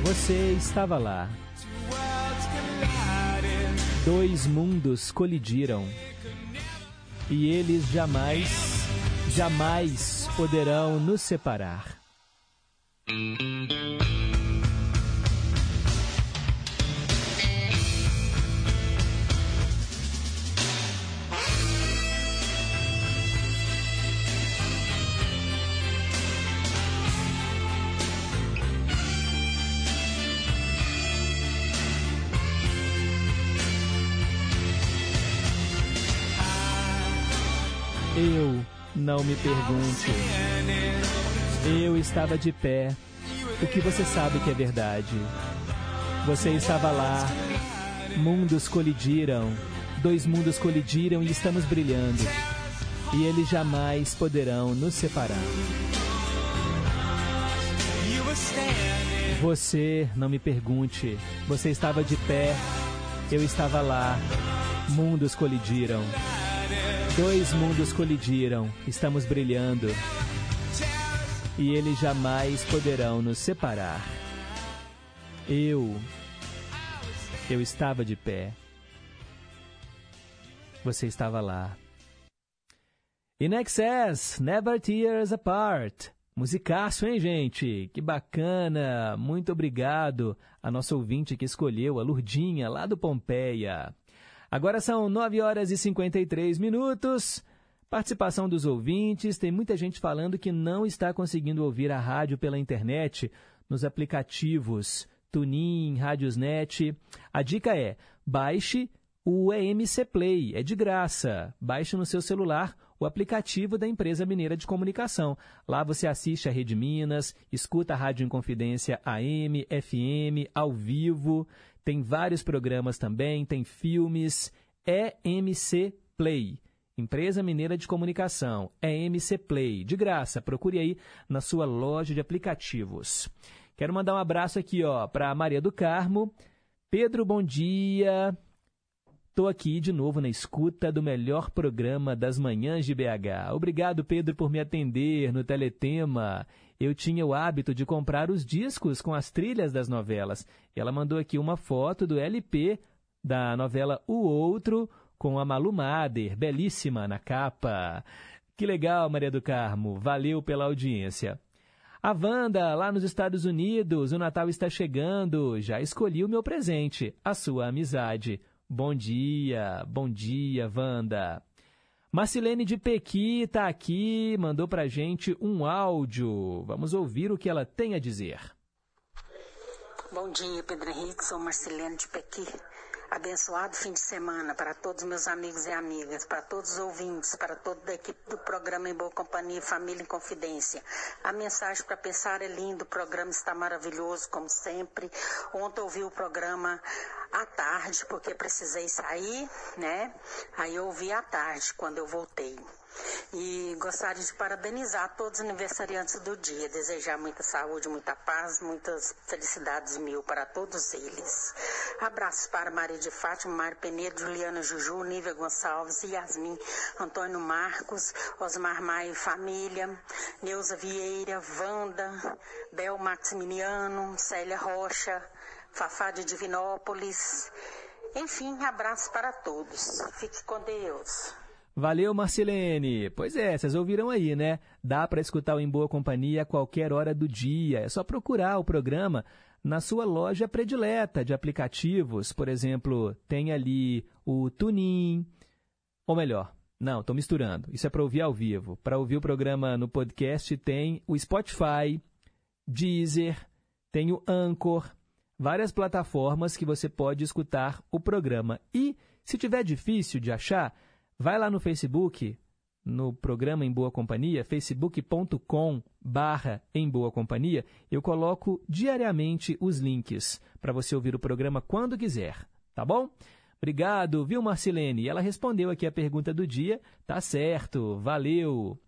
você estava lá. Dois mundos colidiram e eles jamais, jamais poderão nos separar. Eu não me pergunte. Eu estava de pé. O que você sabe que é verdade? Você estava lá. Mundos colidiram. Dois mundos colidiram e estamos brilhando. E eles jamais poderão nos separar. Você não me pergunte. Você estava de pé. Eu estava lá. Mundos colidiram. Dois mundos colidiram. Estamos brilhando. E eles jamais poderão nos separar. Eu. Eu estava de pé. Você estava lá. In Excess, Never Tears Apart. Musicaço, hein, gente? Que bacana! Muito obrigado a nossa ouvinte que escolheu, a Lurdinha, lá do Pompeia. Agora são 9 horas e 53 minutos. Participação dos ouvintes. Tem muita gente falando que não está conseguindo ouvir a rádio pela internet nos aplicativos Tunin, Radiosnet. A dica é: baixe o EMC Play, é de graça. Baixe no seu celular o aplicativo da empresa mineira de comunicação. Lá você assiste a Rede Minas, escuta a Rádio Inconfidência AM, FM, ao vivo. Tem vários programas também, tem filmes. EMC Play. Empresa Mineira de Comunicação, EMC Play, de graça. Procure aí na sua loja de aplicativos. Quero mandar um abraço aqui, ó, para Maria do Carmo. Pedro, bom dia. Estou aqui de novo na escuta do melhor programa das manhãs de BH. Obrigado, Pedro, por me atender no Teletema. Eu tinha o hábito de comprar os discos com as trilhas das novelas. Ela mandou aqui uma foto do LP da novela O Outro, com a Malu Mader, belíssima na capa. Que legal, Maria do Carmo. Valeu pela audiência. A Wanda, lá nos Estados Unidos, o Natal está chegando. Já escolhi o meu presente, a sua amizade. Bom dia, bom dia, Wanda. Marcilene de Pequi está aqui, mandou pra gente um áudio. Vamos ouvir o que ela tem a dizer.
Bom dia, Pedro Henrique. Sou Marcilene de Pequi. Abençoado fim de semana para todos meus amigos e amigas, para todos os ouvintes, para toda a equipe do programa Em Boa Companhia Família em Confidência. A mensagem para pensar é lindo, o programa está maravilhoso, como sempre. Ontem ouvi o programa à tarde, porque precisei sair, né? Aí eu ouvi à tarde, quando eu voltei. E gostaria de parabenizar todos os aniversariantes do dia, desejar muita saúde, muita paz, muitas felicidades mil para todos eles. Abraços para Maria de Fátima, Mário Penedo, Juliana Juju, Nívia Gonçalves, Yasmin, Antônio Marcos, Osmar Maia e família, Neuza Vieira, Wanda, Bel Maximiliano, Célia Rocha, Fafá de Divinópolis. Enfim, abraço para todos. Fique com Deus.
Valeu, Marcelene. Pois é, vocês ouviram aí, né? Dá para escutar o Em Boa Companhia a qualquer hora do dia. É só procurar o programa na sua loja predileta de aplicativos. Por exemplo, tem ali o Tunin, ou melhor, não, estou misturando. Isso é para ouvir ao vivo. Para ouvir o programa no podcast tem o Spotify, Deezer, tem o Anchor, várias plataformas que você pode escutar o programa. E, se tiver difícil de achar, Vai lá no Facebook, no programa Em Boa Companhia, facebook.com barra Em Boa Companhia, eu coloco diariamente os links para você ouvir o programa quando quiser, tá bom? Obrigado, viu, Marcilene? Ela respondeu aqui a pergunta do dia. Tá certo, valeu.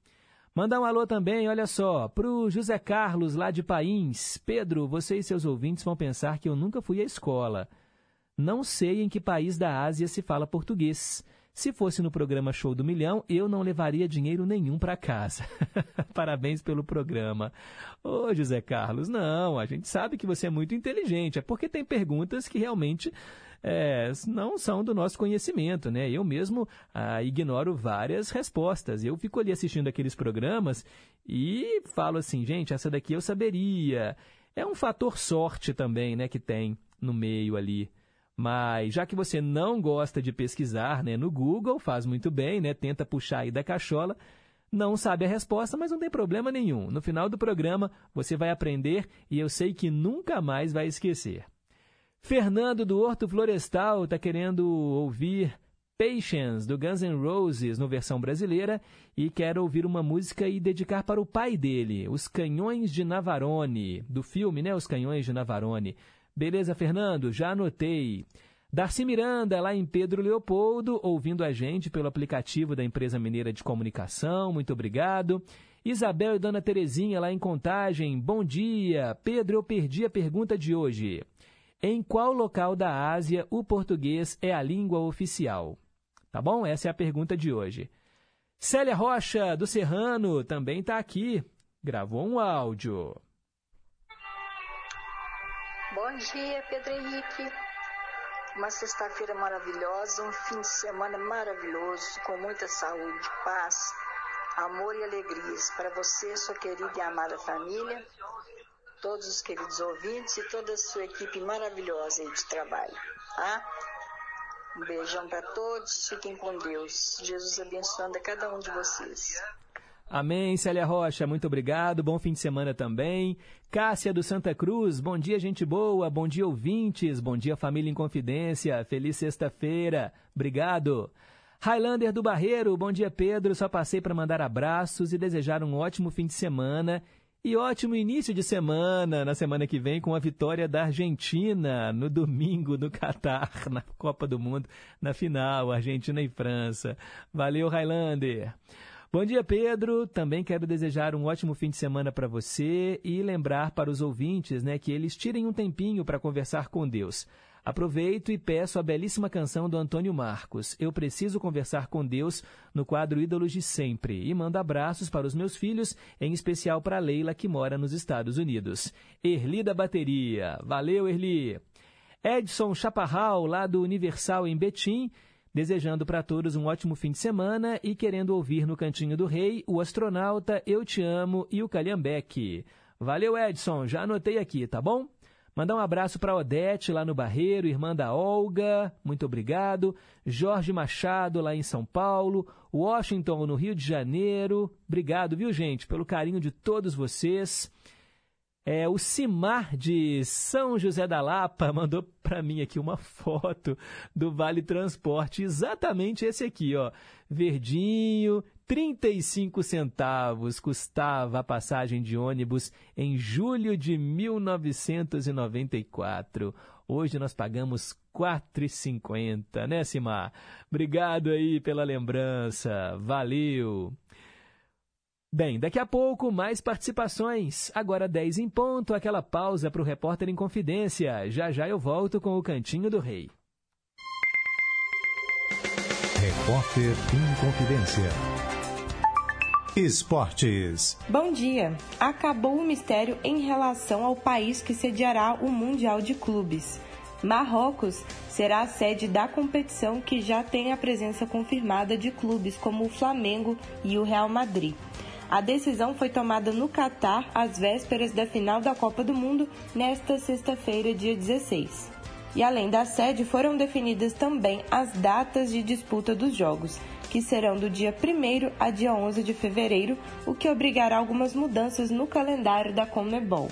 Mandar um alô também, olha só, para o José Carlos, lá de Pains. Pedro, você e seus ouvintes vão pensar que eu nunca fui à escola. Não sei em que país da Ásia se fala português. Se fosse no programa Show do Milhão, eu não levaria dinheiro nenhum para casa. Parabéns pelo programa. Ô, José Carlos, não, a gente sabe que você é muito inteligente, é porque tem perguntas que realmente é, não são do nosso conhecimento, né? Eu mesmo ah, ignoro várias respostas. Eu fico ali assistindo aqueles programas e falo assim, gente, essa daqui eu saberia. É um fator sorte também, né, que tem no meio ali. Mas já que você não gosta de pesquisar né, no Google, faz muito bem, né, tenta puxar aí da cachola, não sabe a resposta, mas não tem problema nenhum. No final do programa você vai aprender e eu sei que nunca mais vai esquecer. Fernando do Horto Florestal está querendo ouvir Patience do Guns N' Roses no versão brasileira e quer ouvir uma música e dedicar para o pai dele, Os Canhões de Navarone, do filme, né, Os Canhões de Navarone. Beleza, Fernando? Já anotei. Darcy Miranda, lá em Pedro Leopoldo, ouvindo a gente pelo aplicativo da Empresa Mineira de Comunicação, muito obrigado. Isabel e Dona Terezinha, lá em Contagem, bom dia. Pedro, eu perdi a pergunta de hoje. Em qual local da Ásia o português é a língua oficial? Tá bom? Essa é a pergunta de hoje. Célia Rocha, do Serrano, também está aqui. Gravou um áudio.
Bom dia, Pedro Henrique. Uma sexta-feira maravilhosa, um fim de semana maravilhoso, com muita saúde, paz, amor e alegrias para você, sua querida e amada família, todos os queridos ouvintes e toda a sua equipe maravilhosa de trabalho. Tá? Um beijão para todos, fiquem com Deus. Jesus abençoando a cada um de vocês.
Amém, Célia Rocha, muito obrigado. Bom fim de semana também. Cássia do Santa Cruz, bom dia, gente boa. Bom dia, ouvintes. Bom dia, família em confidência. Feliz sexta-feira. Obrigado. Highlander do Barreiro, bom dia, Pedro. Só passei para mandar abraços e desejar um ótimo fim de semana e ótimo início de semana, na semana que vem, com a vitória da Argentina no domingo no Catar, na Copa do Mundo, na final, Argentina e França. Valeu, Highlander. Bom dia, Pedro. Também quero desejar um ótimo fim de semana para você e lembrar para os ouvintes né, que eles tirem um tempinho para conversar com Deus. Aproveito e peço a belíssima canção do Antônio Marcos, Eu Preciso Conversar com Deus, no quadro Ídolos de Sempre. E mando abraços para os meus filhos, em especial para a Leila, que mora nos Estados Unidos. Erli da Bateria. Valeu, Erli. Edson Chaparral, lá do Universal em Betim, desejando para todos um ótimo fim de semana e querendo ouvir no Cantinho do Rei o Astronauta, Eu Te Amo e o Calhambeque. Valeu, Edson, já anotei aqui, tá bom? Mandar um abraço para Odete, lá no Barreiro, irmã da Olga, muito obrigado. Jorge Machado, lá em São Paulo. Washington, no Rio de Janeiro. Obrigado, viu, gente, pelo carinho de todos vocês. É, o Cimar de São José da Lapa mandou para mim aqui uma foto do Vale Transporte, exatamente esse aqui, ó, verdinho, 35 centavos custava a passagem de ônibus em julho de 1994. Hoje nós pagamos R$ 4,50, né, Cimar? Obrigado aí pela lembrança, valeu! Bem, daqui a pouco mais participações. Agora 10 em ponto, aquela pausa para o repórter em confidência. Já já eu volto com o Cantinho do Rei.
Repórter em confidência. Esportes.
Bom dia. Acabou o mistério em relação ao país que sediará o Mundial de Clubes. Marrocos será a sede da competição que já tem a presença confirmada de clubes como o Flamengo e o Real Madrid. A decisão foi tomada no Catar às vésperas da final da Copa do Mundo, nesta sexta-feira, dia 16. E além da sede, foram definidas também as datas de disputa dos jogos, que serão do dia 1 a dia 11 de fevereiro, o que obrigará algumas mudanças no calendário da Conmebol.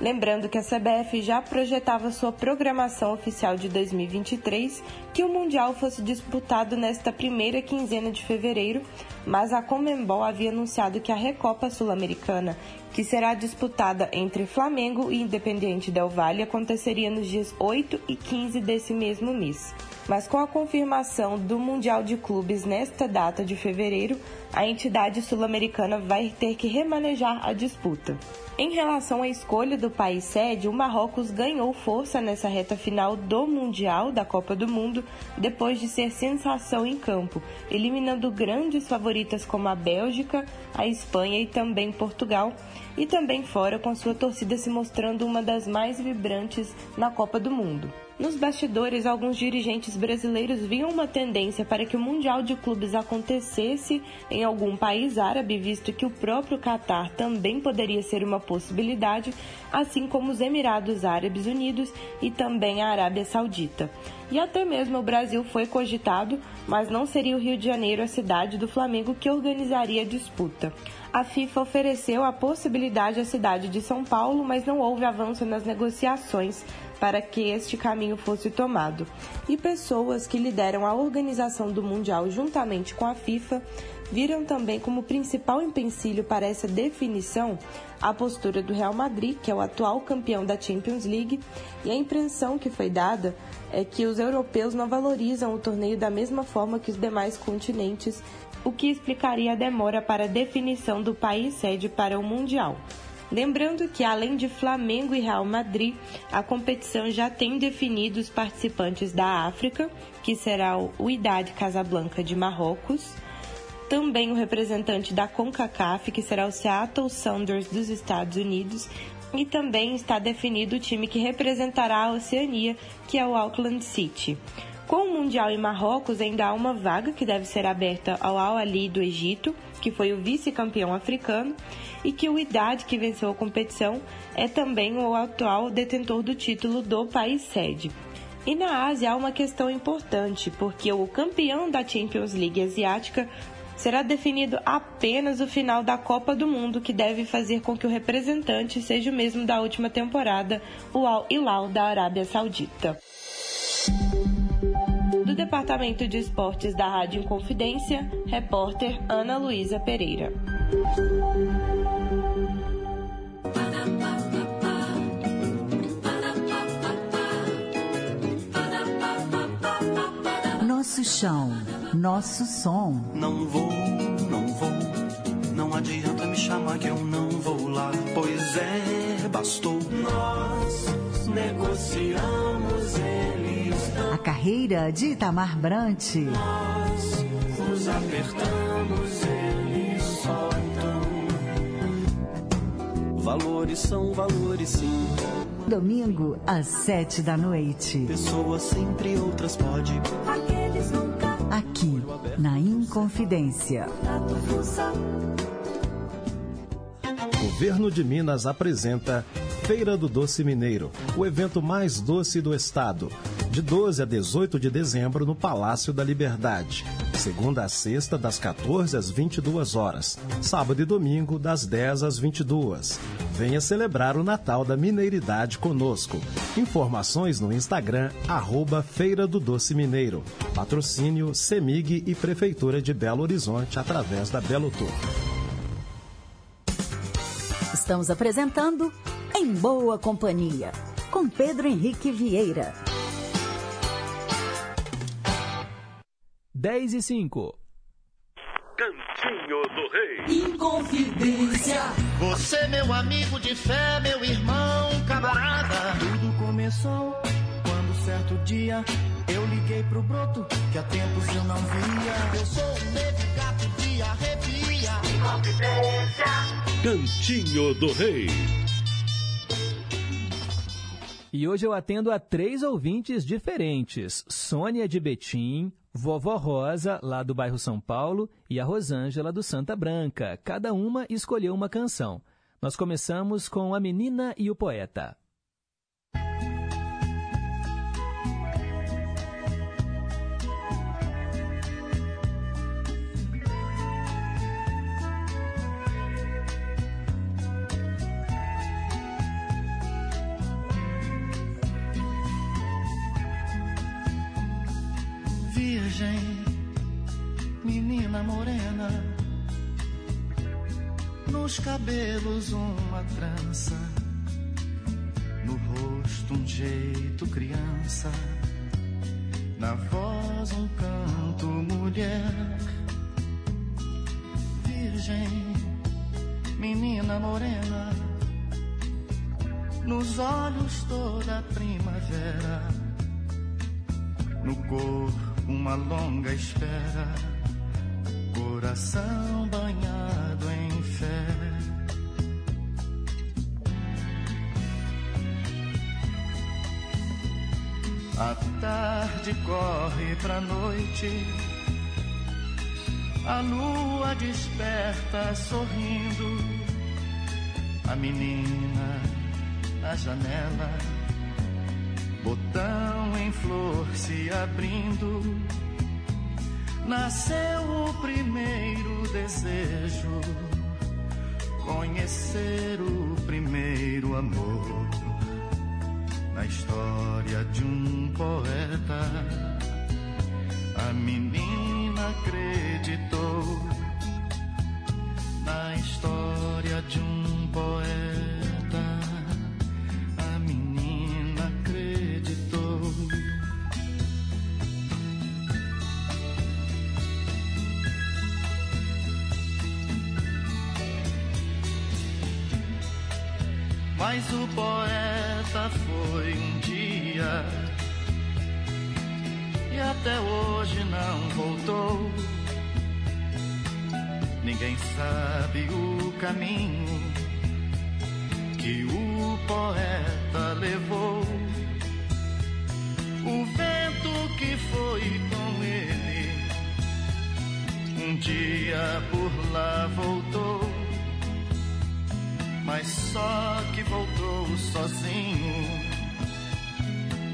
Lembrando que a CBF já projetava sua programação oficial de 2023, que o Mundial fosse disputado nesta primeira quinzena de fevereiro, mas a Comembol havia anunciado que a Recopa Sul-Americana, que será disputada entre Flamengo e Independiente Del Valle, aconteceria nos dias 8 e 15 desse mesmo mês. Mas com a confirmação do Mundial de Clubes nesta data de fevereiro, a entidade sul-americana vai ter que remanejar a disputa. Em relação à escolha do país sede, o Marrocos ganhou força nessa reta final do Mundial da Copa do Mundo, depois de ser sensação em campo, eliminando grandes favoritas como a Bélgica, a Espanha e também Portugal, e também fora com sua torcida se mostrando uma das mais vibrantes na Copa do Mundo. Nos bastidores, alguns dirigentes brasileiros viam uma tendência para que o Mundial de Clubes acontecesse em algum país árabe, visto que o próprio Catar também poderia ser uma possibilidade, assim como os Emirados Árabes Unidos e também a Arábia Saudita. E até mesmo o Brasil foi cogitado, mas não seria o Rio de Janeiro a cidade do Flamengo que organizaria a disputa. A FIFA ofereceu a possibilidade à cidade de São Paulo, mas não houve avanço nas negociações para que este caminho fosse tomado. E pessoas que lideram a organização do Mundial juntamente com a FIFA viram também como principal empecilho para essa definição a postura do Real Madrid, que é o atual campeão da Champions League, e a impressão que foi dada é que os europeus não valorizam o torneio da mesma forma que os demais continentes, o que explicaria a demora para a definição do país sede para o Mundial. Lembrando que, além de Flamengo e Real Madrid, a competição já tem definido os participantes da África, que será o Idade Casablanca de Marrocos, também o representante da CONCACAF, que será o Seattle Sounders dos Estados Unidos, e também está definido o time que representará a Oceania, que é o Auckland City. Com o Mundial em Marrocos, ainda há uma vaga que deve ser aberta ao Al-Ali do Egito, que foi o vice-campeão africano, e que o Idade, que venceu a competição, é também o atual detentor do título do país sede. E na Ásia há uma questão importante, porque o campeão da Champions League asiática será definido apenas o final da Copa do Mundo, que deve fazer com que o representante seja o mesmo da última temporada, o Al Hilal da Arábia Saudita. Departamento de Esportes da Rádio Inconfidência, repórter Ana Luísa Pereira.
Nosso chão, nosso som.
Não vou, não vou, não adianta me chamar que eu não
carreira de Itamar Brant.
Nós nos apertamos, eles soltam. Valores são valores, sim.
Domingo, às sete da noite.
Pessoas sempre, outras pode.
Aqueles nunca. Aqui, na Inconfidência.
Governo de Minas apresenta Feira do Doce Mineiro, o evento mais doce do estado. De 12 a 18 de dezembro no Palácio da Liberdade. Segunda a sexta, das 14 às 22 horas. Sábado e domingo, das 10 às 22. Venha celebrar o Natal da Mineiridade conosco. Informações no Instagram, arroba Feira do Doce Mineiro. Patrocínio Semig e Prefeitura de Belo Horizonte através da Belo Tour.
Estamos apresentando Em Boa Companhia, com Pedro Henrique Vieira.
10 e 5.
Cantinho do Rei.
Inconfidência.
Você, meu amigo de fé, meu irmão, camarada.
Tudo começou quando certo dia eu liguei pro broto que há tempos eu não via.
Eu sou um negro gato de arrepia. Inconfidência.
Cantinho do Rei.
E hoje eu atendo a três ouvintes diferentes: Sônia de Betim, Vovó Rosa, lá do bairro São Paulo, e a Rosângela do Santa Branca. Cada uma escolheu uma canção. Nós começamos com A Menina e o Poeta.
Virgem, menina morena, nos cabelos uma trança, no rosto um jeito criança, na voz um canto mulher. Virgem, menina morena, nos olhos toda primavera, no corpo uma longa espera, coração banhado em fé. A tarde corre pra noite, a lua desperta sorrindo, a menina na janela. Botão em flor se abrindo, nasceu o primeiro desejo, conhecer o primeiro amor. Na história de um poeta, a menina acreditou. Na história de um poeta, Mas o poeta foi um dia e até hoje não voltou. Ninguém sabe o caminho que o poeta levou. O vento que foi com ele, um dia por lá voltou, mas só que voltou sozinho.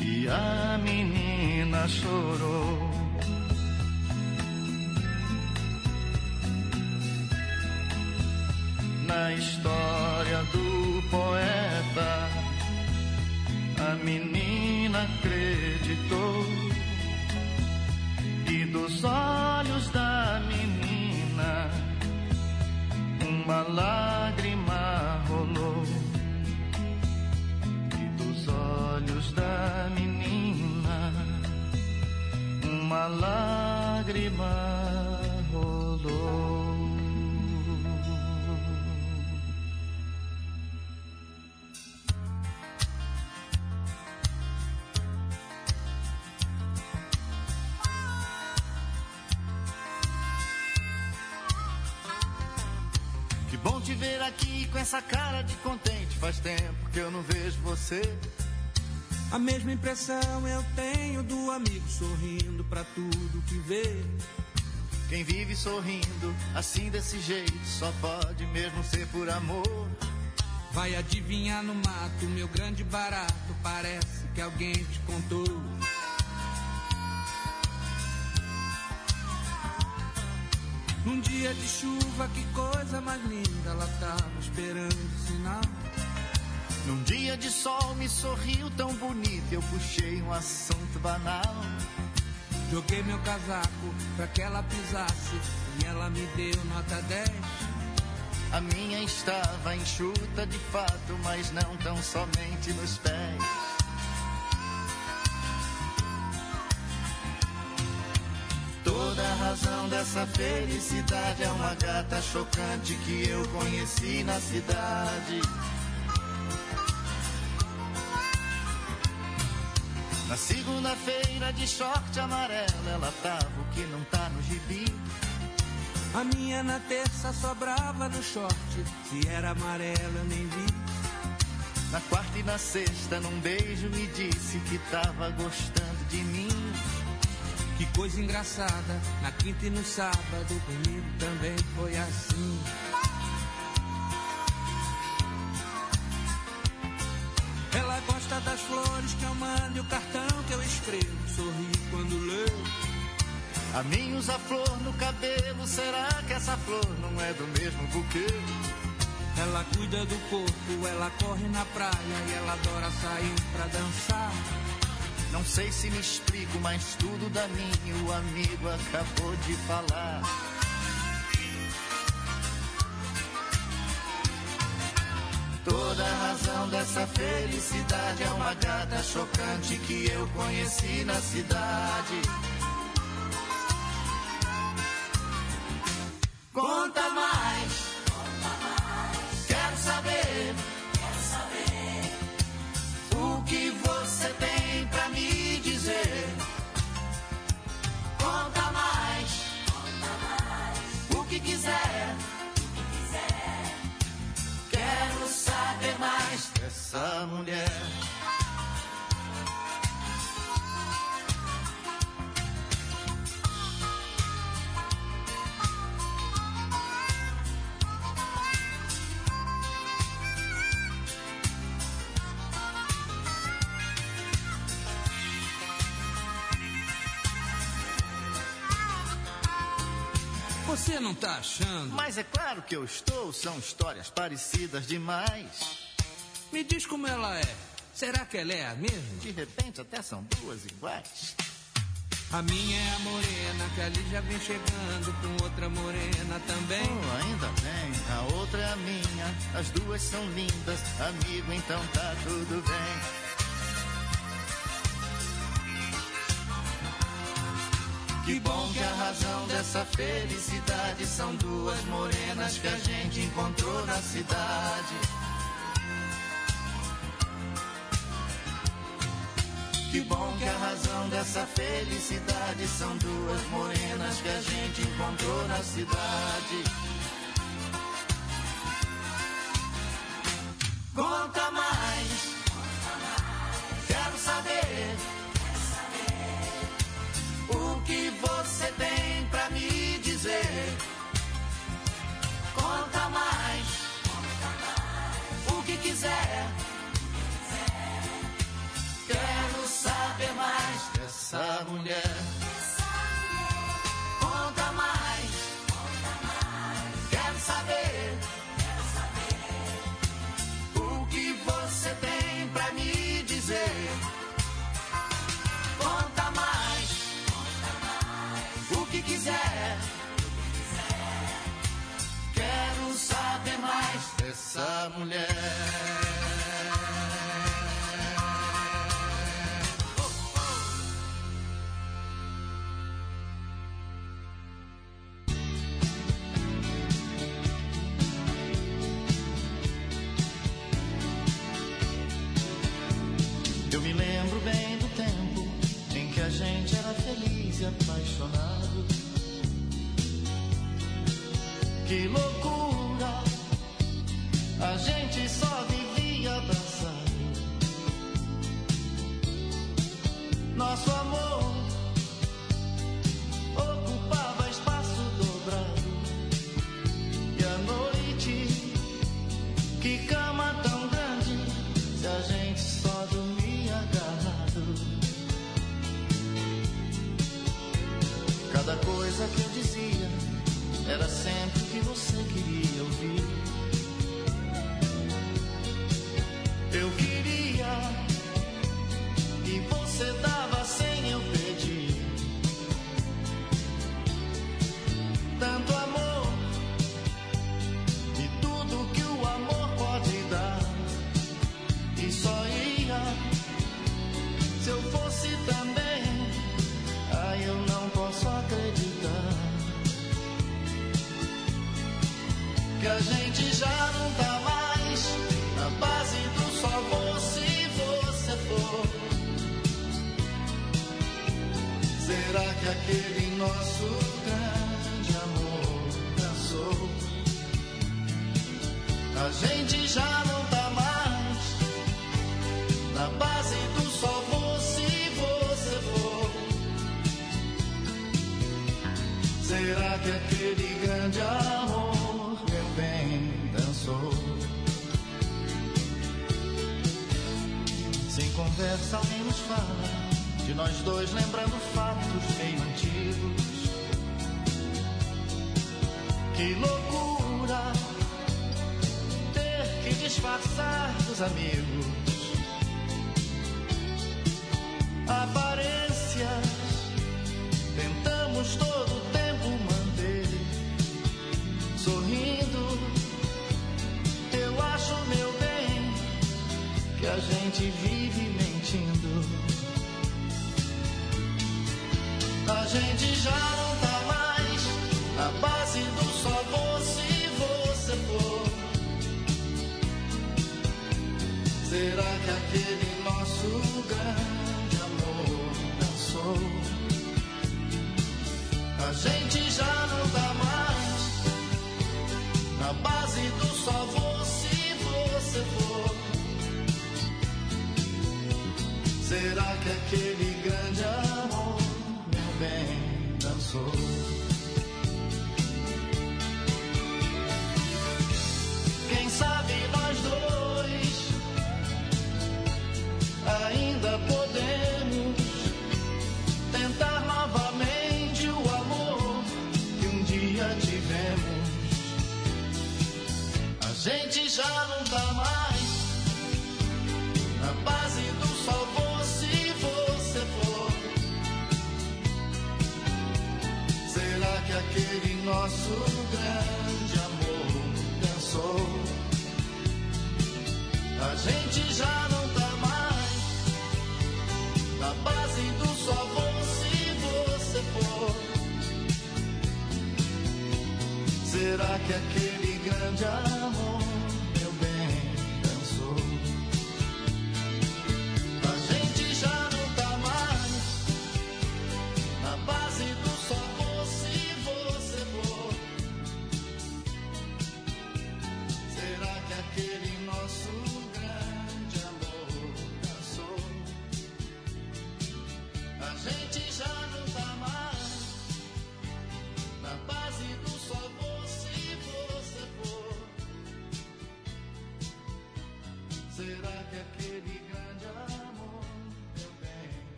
E a menina chorou. Na história do poeta, a menina acreditou. E dos olhos da menina uma lágrima rolou. E dos olhos da menina uma lágrima essa cara de contente. Faz tempo que eu não vejo você.
A mesma impressão eu tenho do amigo sorrindo pra tudo que vê.
Quem vive sorrindo assim desse jeito só pode mesmo ser por amor.
Vai adivinhar no mato, meu grande barato. Parece que alguém te contou. Num dia de chuva, que coisa mais linda. Ela tava esperando o sinal.
Num dia de sol me sorriu tão bonito, eu puxei um assunto banal.
Joguei meu casaco pra que ela pisasse e ela me deu nota 10.
A minha estava enxuta de fato, mas não tão somente nos pés. Toda a razão dessa felicidade é uma gata chocante que eu conheci na cidade. Na segunda-feira de short amarelo, ela tava o que não tá no gibi.
A minha na terça sobrava no short. Se era amarelo eu nem vi.
Na quarta e na sexta, num beijo, me disse que tava gostando de mim.
Que coisa engraçada. Na quinta e no sábado comigo também foi assim. Ela gosta das flores que eu mando e o cartão que eu escrevo. Sorri quando leio.
A mim usa flor no cabelo, será que essa flor não é do mesmo buquê?
Ela cuida do corpo, ela corre na praia e ela adora sair pra dançar.
Não sei se me explico, mas tudo da mim o amigo acabou de falar. Toda a razão dessa felicidade é uma gata chocante que eu conheci na cidade. Que eu estou, são histórias parecidas demais.
Me diz como ela é. Será que ela é a mesma?
De repente até são duas iguais.
A minha é a morena, que ali já vem chegando com outra morena também.
Oh, ainda bem, a outra é a minha, as duas são lindas, amigo, então tá tudo bem. Que bom que a razão dessa felicidade são duas morenas que a gente encontrou na cidade. Que bom que a razão dessa felicidade são duas morenas que a gente encontrou na cidade. Quero saber mais dessa mulher. Que loucura, a gente só vivia dançando. Nosso amor.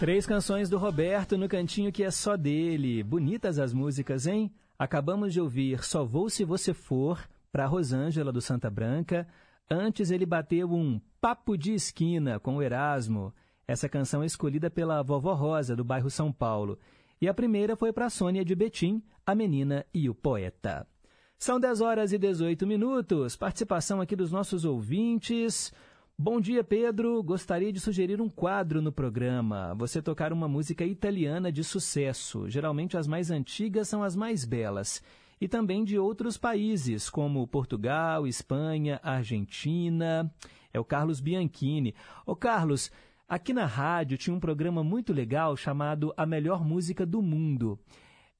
Três canções do Roberto no cantinho que é só dele. Bonitas as músicas, hein? Acabamos de ouvir Só Vou Se Você For, para Rosângela do Santa Branca. Antes ele bateu um Papo de Esquina com o Erasmo. Essa canção é escolhida pela Vovó Rosa, do bairro São Paulo. E a primeira foi para Sônia de Betim, A Menina e o Poeta. São 10 horas e 18 minutos. Participação aqui dos nossos ouvintes. Bom dia, Pedro. Gostaria de sugerir um quadro no programa. Você tocar uma música italiana de sucesso. Geralmente as mais antigas são as mais belas. E também de outros países, como Portugal, Espanha, Argentina. É o Carlos Bianchini. Ô, Carlos, aqui na rádio tinha um programa muito legal chamado A Melhor Música do Mundo.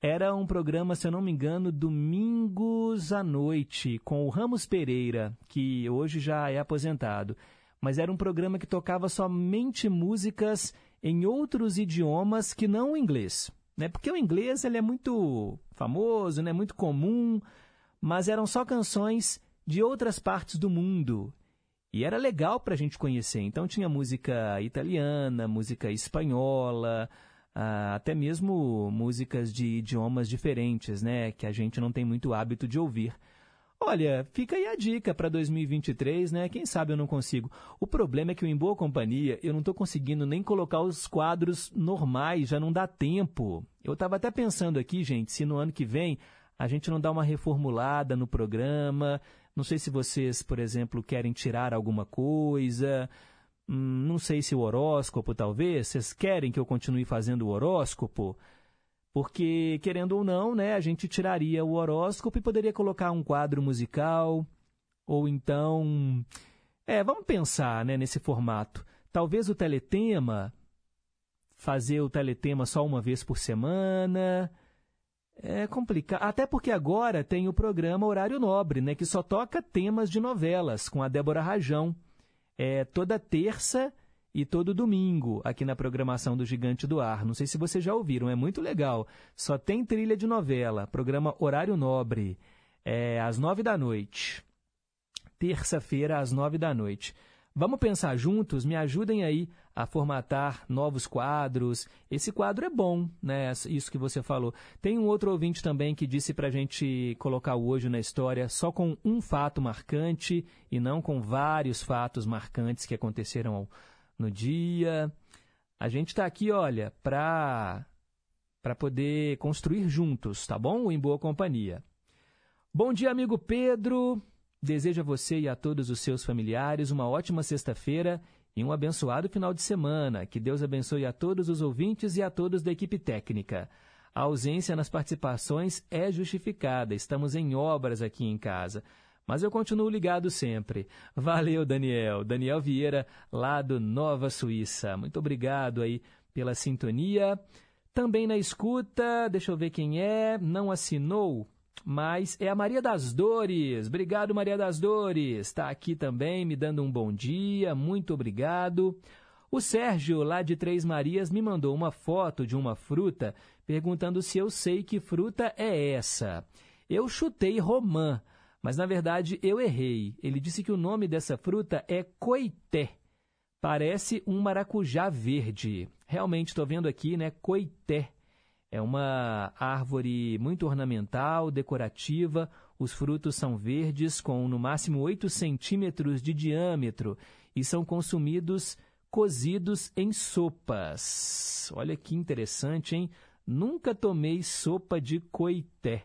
Era um programa, se eu não me engano, domingos à noite, com o Ramos Pereira, que hoje já é aposentado. Mas era um programa que tocava somente músicas em outros idiomas que não o inglês. Né? Porque o inglês ele é muito famoso, né? muito comum, mas eram só canções de outras partes do mundo. E era legal para a gente conhecer. Então tinha música italiana, música espanhola, ah, até mesmo músicas de idiomas diferentes, né? Que a gente não tem muito hábito de ouvir. Olha, fica aí a dica para 2023, né? Quem sabe eu não consigo. O problema é que o Em Boa Companhia eu não estou conseguindo nem colocar os quadros normais, já não dá tempo. Eu estava até pensando aqui, gente, se no ano que vem a gente não dá uma reformulada no programa. Não sei se vocês, por exemplo, querem tirar alguma coisa. Hum, não sei se o horóscopo, talvez. Vocês querem que eu continue fazendo o horóscopo? Porque, querendo ou não, né, a gente tiraria o horóscopo e poderia colocar um quadro musical, ou então. É, vamos pensar né, nesse formato. Talvez o teletema, fazer o teletema só uma vez por semana. É complicado. Até porque agora tem o programa Horário Nobre, né, que só toca temas de novelas, com a Débora Rajão. É toda terça e todo domingo aqui na programação do Gigante do Ar. Não sei se vocês já ouviram, é muito legal. Só tem trilha de novela, programa Horário Nobre, é, às nove da noite. Terça-feira, às nove da noite. Vamos pensar juntos? Me ajudem aí a formatar novos quadros. Esse quadro é bom, né? Isso que você falou. Tem um outro ouvinte também que disse para a gente colocar hoje na história só com um fato marcante e não com vários fatos marcantes que aconteceram ao no dia. A gente está aqui, olha, para para poder construir juntos, tá bom? Em boa companhia. Bom dia, amigo Pedro. Desejo a você e a todos os seus familiares uma ótima sexta-feira e um abençoado final de semana. Que Deus abençoe a todos os ouvintes e a todos da equipe técnica. A ausência nas participações é justificada. Estamos em obras aqui em casa mas eu continuo ligado sempre. Valeu, Daniel. Daniel Vieira, lá do Nova Suíça. Muito obrigado aí pela sintonia. Também na escuta, deixa eu ver quem é, não assinou, mas é a Maria das Dores. Obrigado, Maria das Dores. Está aqui também me dando um bom dia. Muito obrigado. O Sérgio, lá de Três Marias, me mandou uma foto de uma fruta, perguntando se eu sei que fruta é essa. Eu chutei romã, mas na verdade eu errei. Ele disse que o nome dessa fruta é coité. Parece um maracujá verde. Realmente estou vendo aqui, né? Coité. É uma árvore muito ornamental, decorativa. Os frutos são verdes, com no máximo 8 centímetros de diâmetro e são consumidos cozidos em sopas. Olha que interessante, hein? Nunca tomei sopa de coité.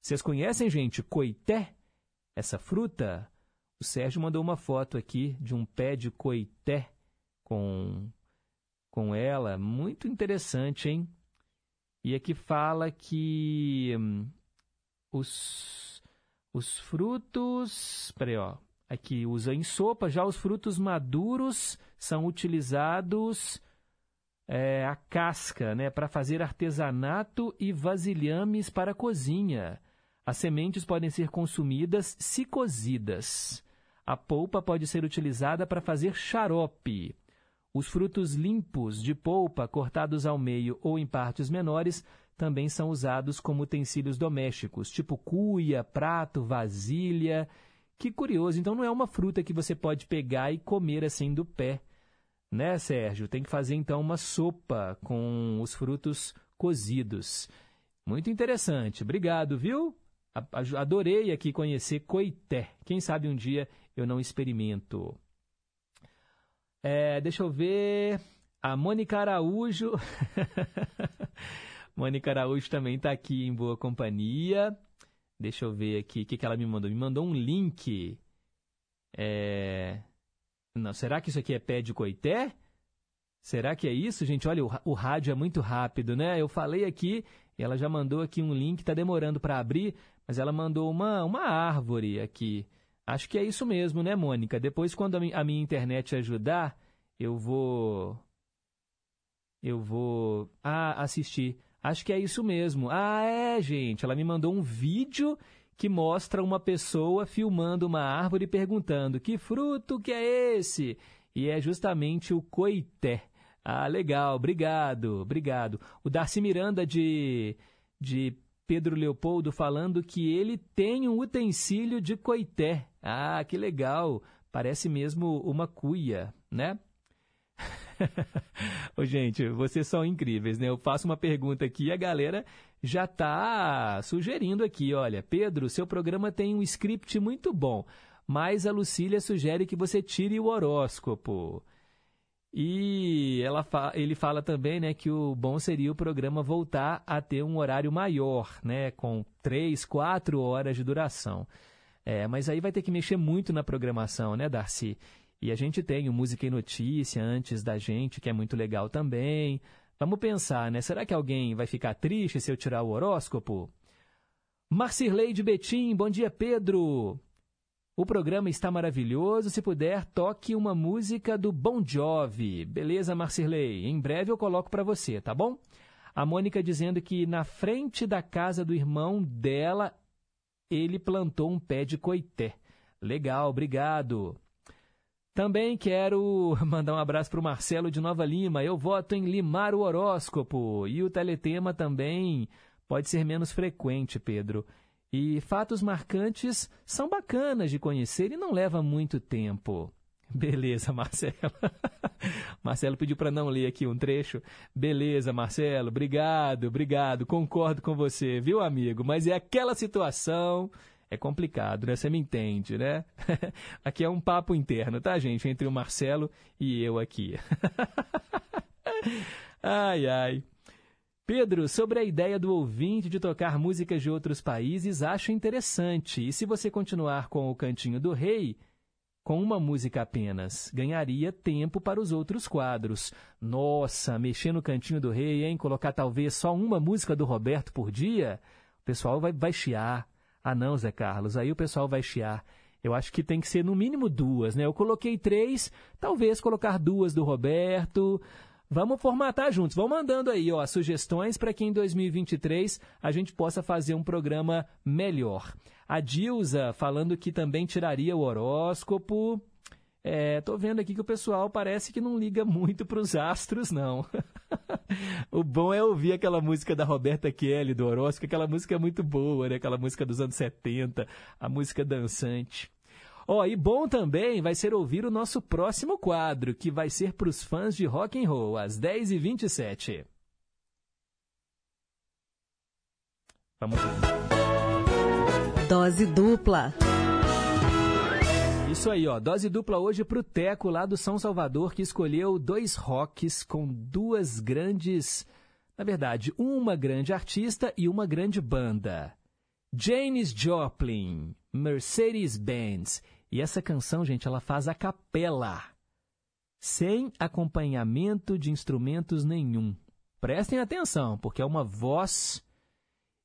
Vocês conhecem, gente, coité? Essa fruta, o Sérgio mandou uma foto aqui de um pé de coité com, com ela, muito interessante, hein? E aqui fala que hum, os, os frutos. Peraí, ó. Aqui usa em sopa, já os frutos maduros são utilizados é, a casca, né, para fazer artesanato e vasilhames para a cozinha. As sementes podem ser consumidas se cozidas. A polpa pode ser utilizada para fazer xarope. Os frutos limpos de polpa, cortados ao meio ou em partes menores, também são usados como utensílios domésticos, tipo cuia, prato, vasilha. Que curioso, então não é uma fruta que você pode pegar e comer assim do pé. Né, Sérgio? Tem que fazer então uma sopa com os frutos cozidos. Muito interessante. Obrigado, viu? Adorei aqui conhecer coité. Quem sabe um dia eu não experimento. É, deixa eu ver. A Mônica Araújo. Mônica Araújo também está aqui em boa companhia. Deixa eu ver aqui o que, que ela me mandou. Me mandou um link. É... Não, será que isso aqui é pé de coité? Será que é isso, gente? Olha, o, o rádio é muito rápido, né? Eu falei aqui, ela já mandou aqui um link, está demorando para abrir, mas ela mandou uma, uma árvore aqui. Acho que é isso mesmo, né, Mônica? Depois, quando a, mi a minha internet ajudar, eu vou. Eu vou. Ah, assistir. Acho que é isso mesmo. Ah, é, gente. Ela me mandou um vídeo que mostra uma pessoa filmando uma árvore perguntando: que fruto que é esse? E é justamente o coité. Ah, legal, obrigado, obrigado. O Darcy Miranda de, de Pedro Leopoldo falando que ele tem um utensílio de coité. Ah, que legal. Parece mesmo uma cuia, né? Ô, gente, vocês são incríveis, né? Eu faço uma pergunta aqui e a galera já está sugerindo aqui, olha, Pedro, seu programa tem um script muito bom, mas a Lucília sugere que você tire o horóscopo. E ela fa ele fala também né, que o bom seria o programa voltar a ter um horário maior, né, com três, quatro horas de duração. É, mas aí vai ter que mexer muito na programação, né, Darcy? E a gente tem o Música e Notícia antes da gente, que é muito legal também. Vamos pensar, né? Será que alguém vai ficar triste se eu tirar o horóscopo? Marcirlei de Betim, bom dia, Pedro. O programa está maravilhoso. Se puder, toque uma música do Bon Jovi. Beleza, Marcirlei? Em breve eu coloco para você, tá bom? A Mônica dizendo que na frente da casa do irmão dela, ele plantou um pé de coité. Legal, obrigado. Também quero mandar um abraço para o Marcelo de Nova Lima. Eu voto em limar o horóscopo. E o teletema também pode ser menos frequente, Pedro. E fatos marcantes são bacanas de conhecer e não leva muito tempo. Beleza, Marcelo. Marcelo pediu para não ler aqui um trecho. Beleza, Marcelo. Obrigado, obrigado. Concordo com você, viu, amigo? Mas é aquela situação é complicado, né? Você me entende, né? aqui é um papo interno, tá, gente? Entre o Marcelo e eu aqui. ai, ai. Pedro, sobre a ideia do ouvinte de tocar músicas de outros países, acho interessante. E se você continuar com o Cantinho do Rei, com uma música apenas, ganharia tempo para os outros quadros. Nossa, mexer no Cantinho do Rei, hein? Colocar talvez só uma música do Roberto por dia? O pessoal vai, vai chiar. Ah, não, Zé Carlos, aí o pessoal vai chiar. Eu acho que tem que ser no mínimo duas, né? Eu coloquei três, talvez colocar duas do Roberto. Vamos formatar juntos. Vão mandando aí, ó, sugestões para que em 2023 a gente possa fazer um programa melhor. A Dilza falando que também tiraria o horóscopo. É, tô vendo aqui que o pessoal parece que não liga muito para os astros, não. o bom é ouvir aquela música da Roberta Kelly, do Horóscopo, aquela música é muito boa, né? Aquela música dos anos 70, a música dançante. Ó, oh, e bom também vai ser ouvir o nosso próximo quadro, que vai ser para os fãs de rock and roll, às 10h27. Vamos ver.
Dose dupla.
Isso aí, ó. Dose dupla hoje pro Teco, lá do São Salvador, que escolheu dois rocks com duas grandes. Na verdade, uma grande artista e uma grande banda. Janis Joplin, Mercedes-Benz. E essa canção, gente, ela faz a capela. Sem acompanhamento de instrumentos nenhum. Prestem atenção, porque é uma voz.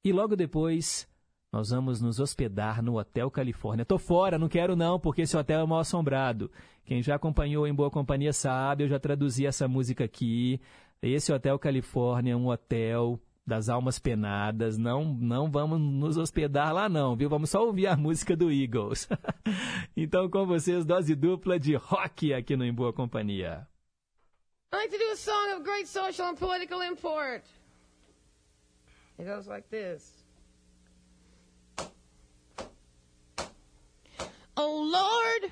E logo depois, nós vamos nos hospedar no Hotel Califórnia. Tô fora, não quero não, porque esse hotel é mal assombrado. Quem já acompanhou em Boa Companhia sabe, eu já traduzi essa música aqui. Esse Hotel Califórnia é um hotel das almas penadas. Não, não vamos nos hospedar lá não, viu? Vamos só ouvir a música do Eagles. então com vocês, dose dupla de rock aqui no Em Boa Companhia.
I'd like to do a song of great social and political import. It goes like this. Oh Lord,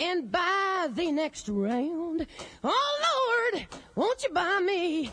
and buy the next round. Oh Lord, won't you buy me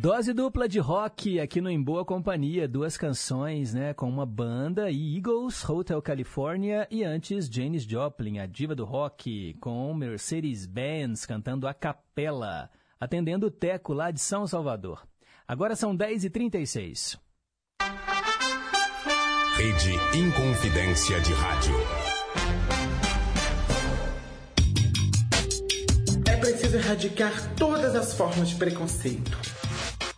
Dose dupla de rock aqui no Em Boa Companhia, duas canções, né, com uma banda, Eagles, Hotel California e antes Janis Joplin, a diva do rock, com Mercedes-Benz cantando a capela, atendendo o Teco lá de São Salvador. Agora são 10h36.
Rede Inconfidência de Rádio.
É preciso erradicar todas as formas de preconceito.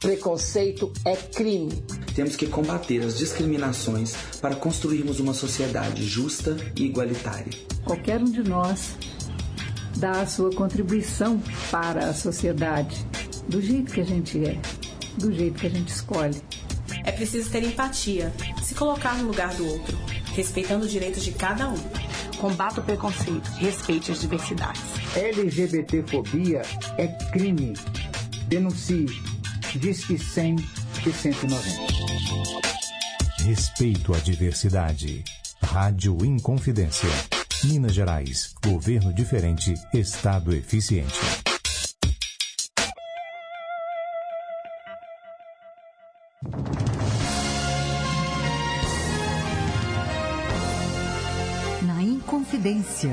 Preconceito é crime.
Temos que combater as discriminações para construirmos uma sociedade justa e igualitária.
Qualquer um de nós dá a sua contribuição para a sociedade, do jeito que a gente é, do jeito que a gente escolhe.
É preciso ter empatia, se colocar no lugar do outro, respeitando os direitos de cada um.
Combata o preconceito, respeite as diversidades.
LGBTfobia é crime. Denuncie. Disque 100 e 190.
Respeito à diversidade. Rádio Inconfidência. Minas Gerais. Governo diferente. Estado eficiente.
Na Inconfidência.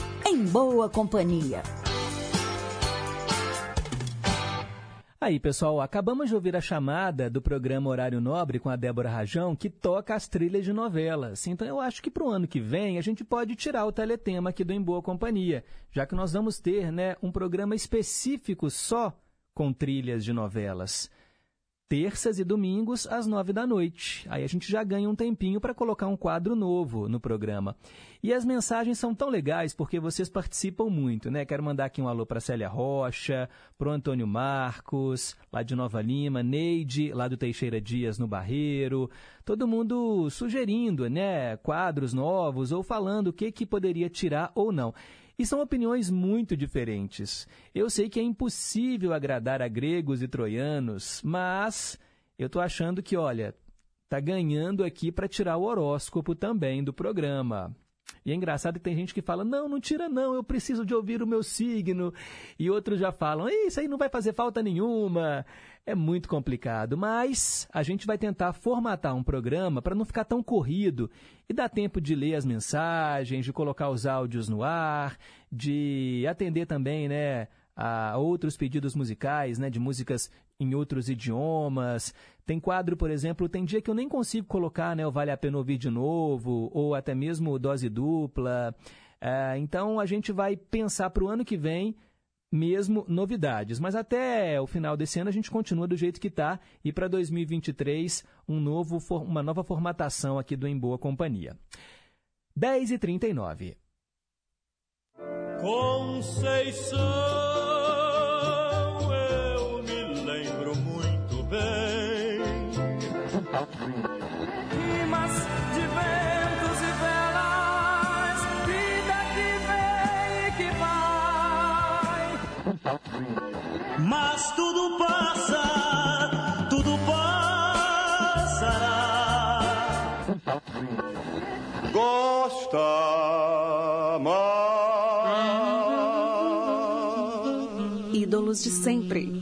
Em Boa Companhia.
Aí, pessoal, acabamos de ouvir a chamada do programa Horário Nobre com a Débora Rajão, que toca as trilhas de novelas. Então, eu acho que para o ano que vem a gente pode tirar o teletema aqui do Em Boa Companhia, já que nós vamos ter né, um programa específico só com trilhas de novelas. Terças e domingos, às nove da noite. Aí a gente já ganha um tempinho para colocar um quadro novo no programa. E as mensagens são tão legais porque vocês participam muito, né? Quero mandar aqui um alô para Célia Rocha, para o Antônio Marcos, lá de Nova Lima, Neide, lá do Teixeira Dias, no Barreiro. Todo mundo sugerindo, né? Quadros novos ou falando o que, que poderia tirar ou não. E são opiniões muito diferentes. Eu sei que é impossível agradar a gregos e troianos, mas eu estou achando que, olha, tá ganhando aqui para tirar o horóscopo também do programa. E é engraçado que tem gente que fala: não, não tira, não, eu preciso de ouvir o meu signo. E outros já falam: isso aí não vai fazer falta nenhuma. É muito complicado, mas a gente vai tentar formatar um programa para não ficar tão corrido e dar tempo de ler as mensagens, de colocar os áudios no ar, de atender também, né, a outros pedidos musicais, né, de músicas em outros idiomas. Tem quadro, por exemplo, tem dia que eu nem consigo colocar, né, o Vale a Pena Ouvir de Novo, ou até mesmo Dose Dupla. É, então a gente vai pensar para o ano que vem mesmo novidades. Mas até o final desse ano a gente continua do jeito que está e para 2023 um novo, uma nova formatação aqui do Em Boa Companhia. 10h39.
Conceição, eu me lembro muito bem. Mas tudo passa, tudo passará.
Gosta
Ídolos de sempre.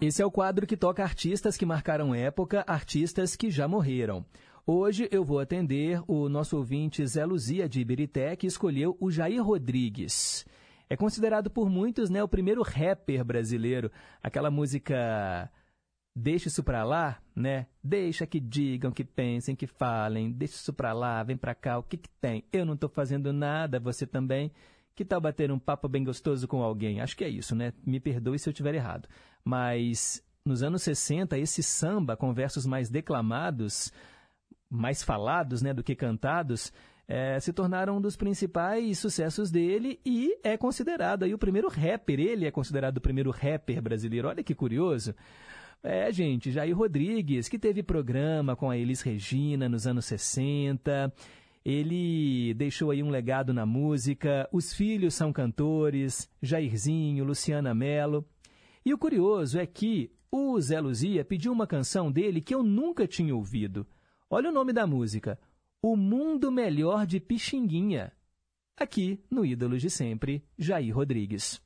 Esse é o quadro que toca artistas que marcaram época, artistas que já morreram. Hoje eu vou atender o nosso ouvinte Zé Luzia de Ibirité, que escolheu o Jair Rodrigues. É considerado por muitos né, o primeiro rapper brasileiro. Aquela música Deixa isso pra lá, né? Deixa que digam, que pensem, que falem. Deixa isso pra lá, vem pra cá, o que que tem? Eu não tô fazendo nada, você também. Que tal bater um papo bem gostoso com alguém? Acho que é isso, né? Me perdoe se eu estiver errado. Mas nos anos 60, esse samba com versos mais declamados, mais falados né, do que cantados, é, se tornaram um dos principais sucessos dele e é considerado aí o primeiro rapper. Ele é considerado o primeiro rapper brasileiro. Olha que curioso. É, gente, Jair Rodrigues, que teve programa com a Elis Regina nos anos 60. Ele deixou aí um legado na música. Os filhos são cantores, Jairzinho, Luciana Mello. E o curioso é que o Zé Luzia pediu uma canção dele que eu nunca tinha ouvido. Olha o nome da música: O Mundo Melhor de Pixinguinha. Aqui no Ídolos de Sempre, Jair Rodrigues.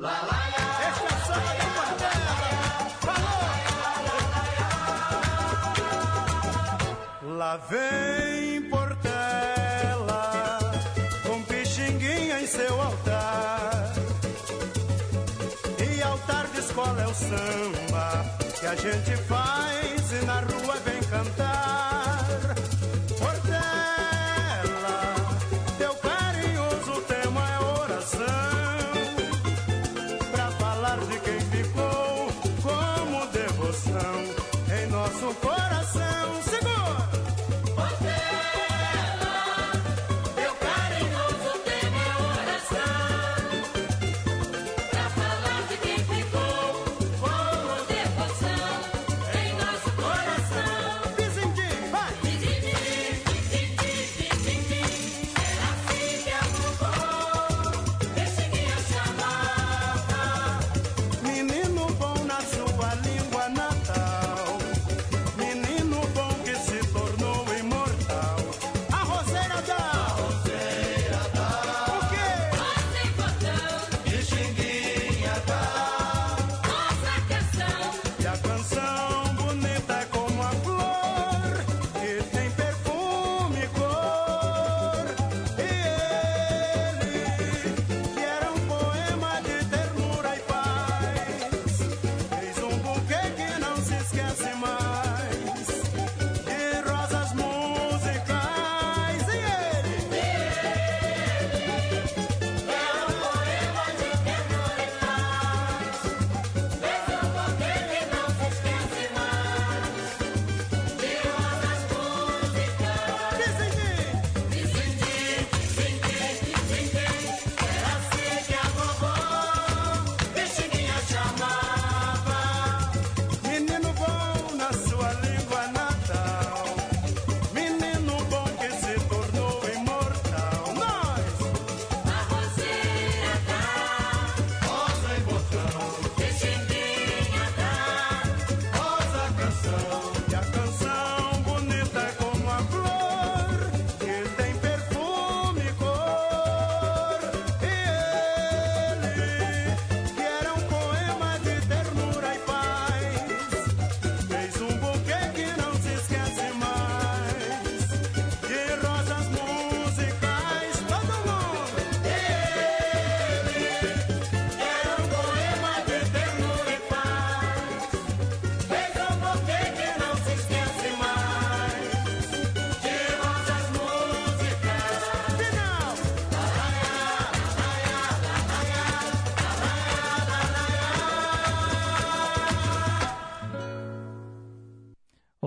Lá vem Portela com pixinguinha em seu altar. E altar de escola é o samba que a gente faz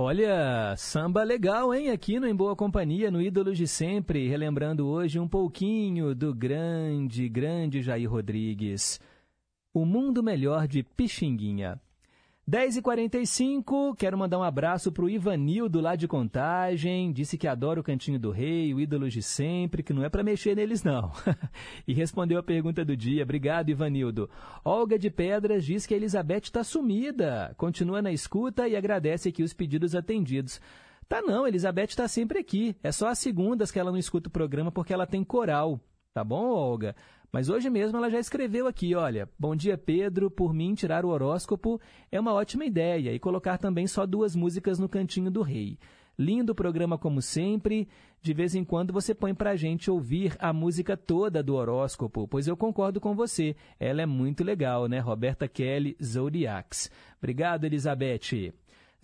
Olha, samba legal, hein? Aqui no Em Boa Companhia, no Ídolos de Sempre, relembrando hoje um pouquinho do grande, grande Jair Rodrigues. O Mundo Melhor de Pixinguinha. 10h45, quero mandar um abraço pro Ivanildo lá de Contagem, disse que adora o Cantinho do Rei, o Ídolos de Sempre, que não é para mexer neles não. e respondeu a pergunta do dia, obrigado Ivanildo. Olga de Pedras diz que a Elizabeth está sumida, continua na escuta e agradece aqui os pedidos atendidos. Tá não, Elizabeth está sempre aqui, é só às segundas que ela não escuta o programa porque ela tem coral. Tá bom, Olga? Mas hoje mesmo ela já escreveu aqui, olha, bom dia Pedro, por mim tirar o horóscopo é uma ótima ideia e colocar também só duas músicas no Cantinho do Rei. Lindo o programa como sempre, de vez em quando você põe pra gente ouvir a música toda do horóscopo, pois eu concordo com você, ela é muito legal, né? Roberta Kelly Zodiacs. Obrigado, Elizabeth.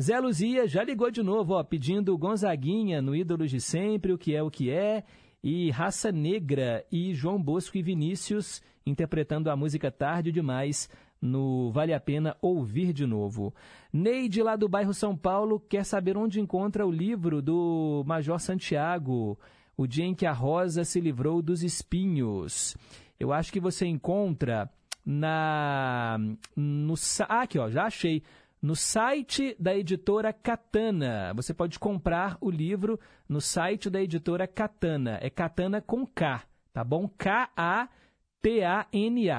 Zé Luzia já ligou de novo, ó, pedindo Gonzaguinha no Ídolos de Sempre, o que é o que é, e Raça Negra e João Bosco e Vinícius interpretando a música Tarde Demais no Vale a Pena Ouvir de Novo. Neide, lá do bairro São Paulo, quer saber onde encontra o livro do Major Santiago, O Dia em que a Rosa se livrou dos espinhos. Eu acho que você encontra na. No, ah, aqui, ó, já achei. No site da editora Katana. Você pode comprar o livro no site da editora Katana. É Katana com K, tá bom? K-A-T-A-N-A.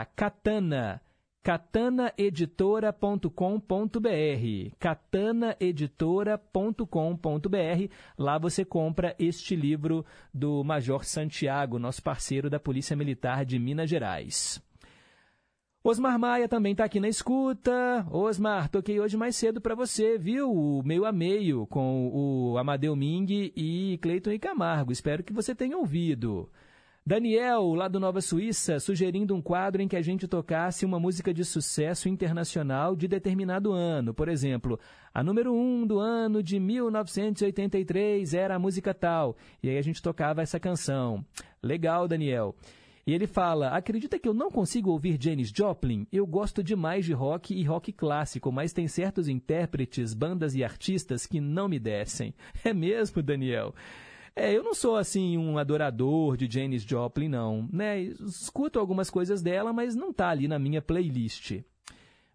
Katana. catanaeditora.com.br catanaeditora.com.br Lá você compra este livro do Major Santiago, nosso parceiro da Polícia Militar de Minas Gerais. Osmar Maia também está aqui na escuta. Osmar, toquei hoje mais cedo para você, viu? O meio a meio com o Amadeu Ming e Cleiton e Camargo. Espero que você tenha ouvido. Daniel, lá do Nova Suíça, sugerindo um quadro em que a gente tocasse uma música de sucesso internacional de determinado ano. Por exemplo, a número 1 um do ano de 1983 era a música tal. E aí a gente tocava essa canção. Legal, Daniel. E ele fala: Acredita que eu não consigo ouvir Janis Joplin? Eu gosto demais de rock e rock clássico, mas tem certos intérpretes, bandas e artistas que não me descem. É mesmo, Daniel? É, eu não sou assim um adorador de Janis Joplin, não. Né? Escuto algumas coisas dela, mas não tá ali na minha playlist.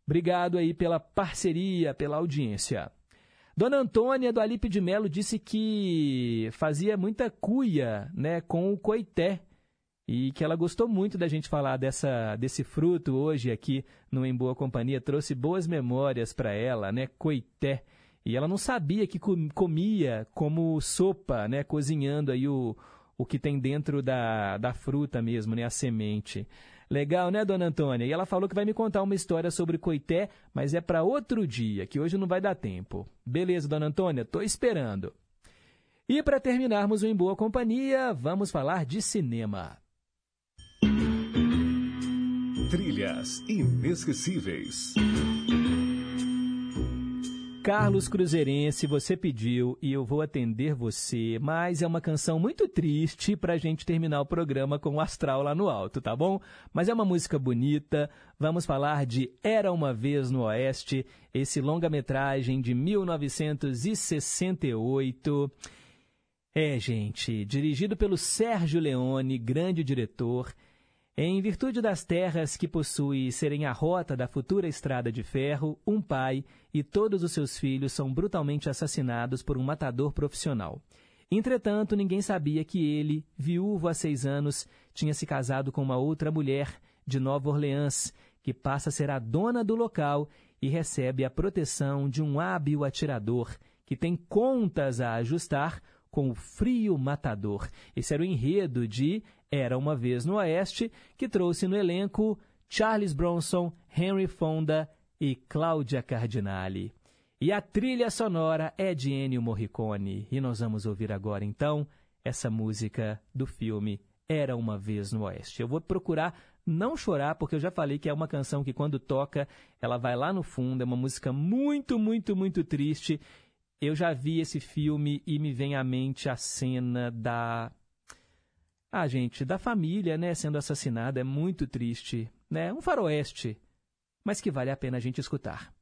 Obrigado aí pela parceria, pela audiência. Dona Antônia do Alipe de Melo disse que fazia muita cuia né, com o coité e que ela gostou muito da gente falar dessa, desse fruto hoje aqui no Em Boa Companhia. Trouxe boas memórias para ela, né? Coité. E ela não sabia que com- comia como sopa, né? Cozinhando aí o, o que tem dentro da, da fruta mesmo, né? A semente. Legal, né, dona Antônia? E ela falou que vai me contar uma história sobre coité, mas é para outro dia, que hoje não vai dar tempo. Beleza, dona Antônia? Tô esperando. E para terminarmos o Em Boa Companhia, vamos falar de cinema.
Trilhas inesquecíveis.
Carlos Cruzeirense, você pediu e eu vou atender você, mas é uma canção muito triste pra gente terminar o programa com o astral lá no alto, tá bom? Mas é uma música bonita. Vamos falar de Era uma vez no Oeste, esse longa-metragem de 1968. É, gente, dirigido pelo Sérgio Leone, grande diretor. Em virtude das terras que possui serem a rota da futura estrada de ferro, um pai e todos os seus filhos são brutalmente assassinados por um matador profissional. Entretanto, ninguém sabia que ele, viúvo há seis anos, tinha se casado com uma outra mulher de Nova Orleans, que passa a ser a dona do local e recebe a proteção de um hábil atirador que tem contas a ajustar com o frio matador. Esse era o enredo de Era uma Vez no Oeste, que trouxe no elenco Charles Bronson, Henry Fonda e Cláudia Cardinale. E a trilha sonora é de Ennio Morricone. E nós vamos ouvir agora, então, essa música do filme Era uma Vez no Oeste. Eu vou procurar não chorar, porque eu já falei que é uma canção que, quando toca, ela vai lá no fundo. É uma música muito, muito, muito triste. Eu já vi esse filme e me vem à mente a cena da. Ah, gente, da família, né, sendo assassinada. É muito triste, né? Um faroeste, mas que vale a pena a gente escutar.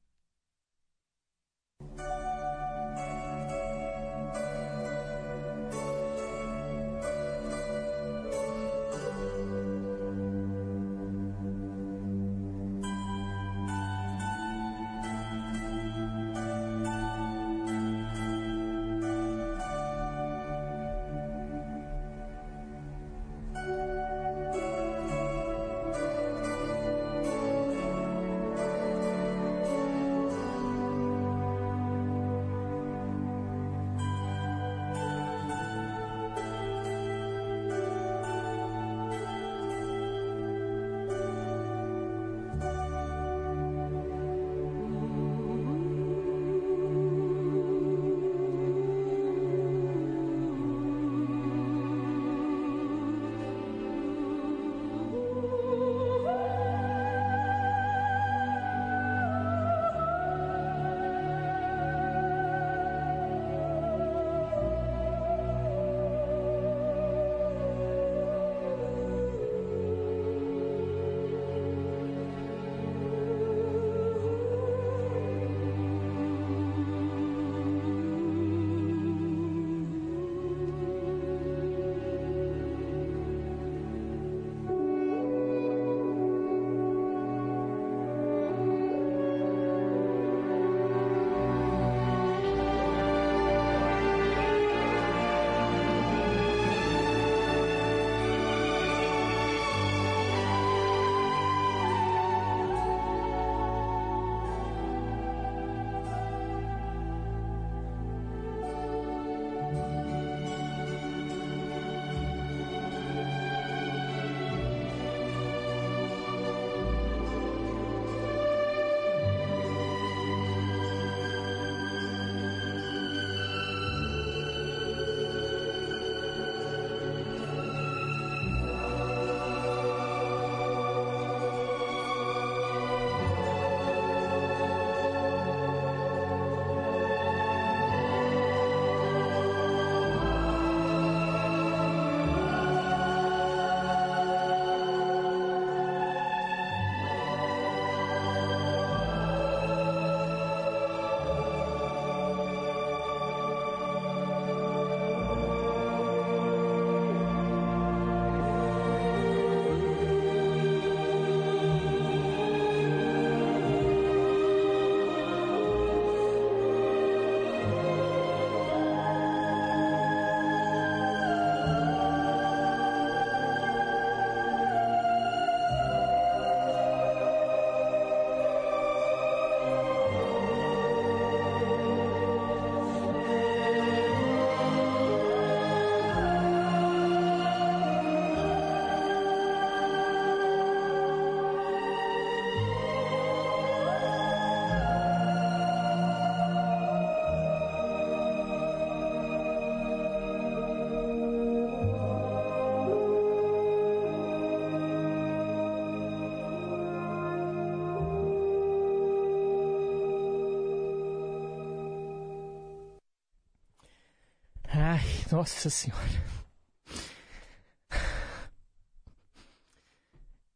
Nossa senhora.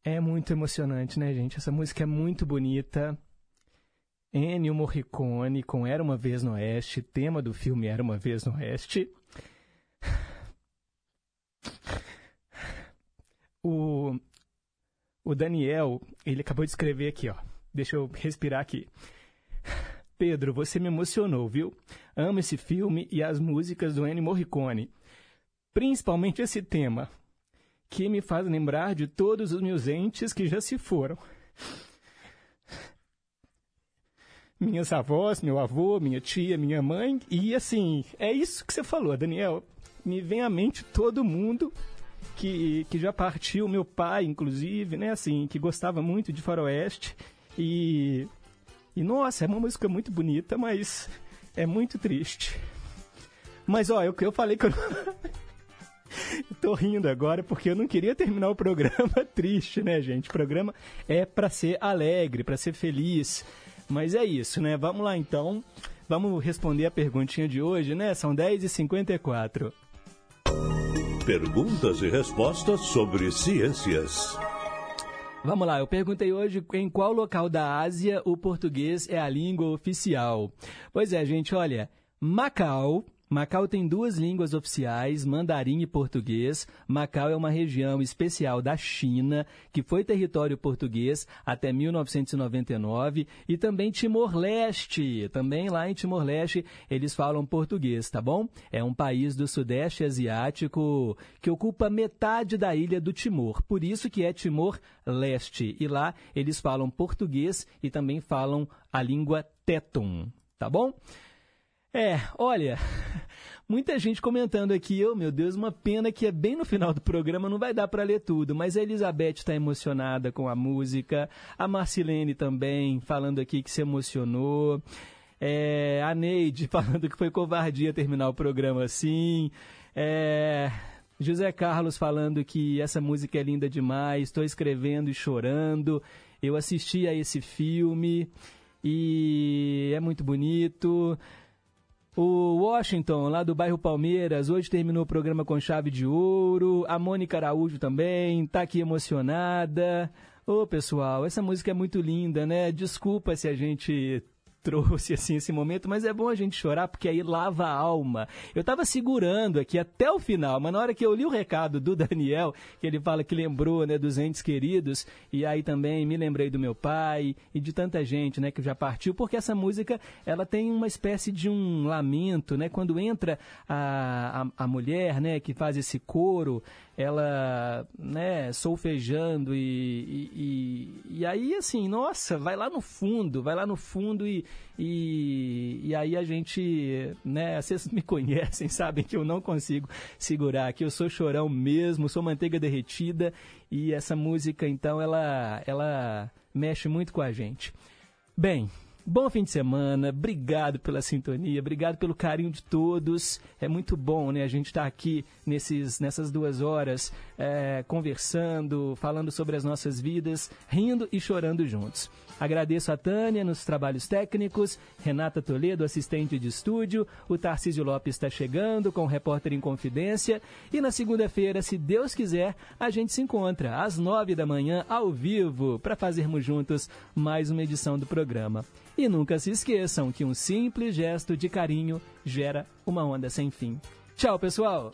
É muito emocionante, né, gente? Essa música é muito bonita. Ennio Morricone com Era Uma Vez no Oeste, tema do filme Era Uma Vez no Oeste. O, o Daniel, ele acabou de escrever aqui, ó. Deixa eu respirar aqui. Pedro, você me emocionou, viu? Amo esse filme e as músicas do Ennio Morricone. Principalmente esse tema, que me faz lembrar de todos os meus entes que já se foram. Minhas avós, meu avô, minha tia, minha mãe. E assim, é isso que você falou, Daniel. Me vem à mente todo mundo que, que já partiu, meu pai, inclusive, né? Assim, que gostava muito de Faroeste. E, e nossa, é uma música muito bonita, mas é muito triste. Mas ó, eu, eu falei que eu Tô rindo agora porque eu não queria terminar o programa triste, né, gente? O programa é para ser alegre, para ser feliz. Mas é isso, né? Vamos lá então. Vamos responder a perguntinha de hoje, né? São 10h54.
Perguntas e respostas sobre ciências.
Vamos lá, eu perguntei hoje em qual local da Ásia o português é a língua oficial. Pois é, gente, olha, Macau. Macau tem duas línguas oficiais, mandarim e português. Macau é uma região especial da China, que foi território português até 1999, e também Timor-Leste. Também lá em Timor-Leste eles falam português, tá bom? É um país do Sudeste Asiático que ocupa metade da ilha do Timor. Por isso que é Timor-Leste. E lá eles falam português e também falam a língua Tetum, tá bom? É, olha, muita gente comentando aqui, oh meu Deus, uma pena que é bem no final do programa, não vai dar para ler tudo, mas a Elizabeth está emocionada com a música, a Marcilene também, falando aqui que se emocionou, é, a Neide falando que foi covardia terminar o programa assim, é, José Carlos falando que essa música é linda demais, estou escrevendo e chorando, eu assisti a esse filme e é muito bonito. O Washington, lá do bairro Palmeiras, hoje terminou o programa com chave de ouro. A Mônica Araújo também, tá aqui emocionada. Ô, pessoal, essa música é muito linda, né? Desculpa se a gente trouxe assim esse momento, mas é bom a gente chorar porque aí lava a alma. Eu tava segurando aqui até o final, mas na hora que eu li o recado do Daniel, que ele fala que lembrou, né, dos entes queridos, e aí também me lembrei do meu pai e de tanta gente, né, que já partiu, porque essa música, ela tem uma espécie de um lamento, né, quando entra a, a, a mulher, né, que faz esse coro, ela, né, solfejando e, e, e, e aí, assim, nossa, vai lá no fundo, vai lá no fundo e, e, e aí a gente, né, vocês me conhecem, sabem que eu não consigo segurar, que eu sou chorão mesmo, sou manteiga derretida e essa música, então, ela, ela mexe muito com a gente. Bem, Bom fim de semana, obrigado pela sintonia, obrigado pelo carinho de todos. É muito bom, né? A gente estar aqui nesses, nessas duas horas é, conversando, falando sobre as nossas vidas, rindo e chorando juntos. Agradeço a Tânia nos trabalhos técnicos, Renata Toledo, assistente de estúdio, o Tarcísio Lopes está chegando com o Repórter em Confidência e na segunda-feira, se Deus quiser, a gente se encontra às nove da manhã ao vivo para fazermos juntos mais uma edição do programa. E nunca se esqueçam que um simples gesto de carinho gera uma onda sem fim. Tchau, pessoal!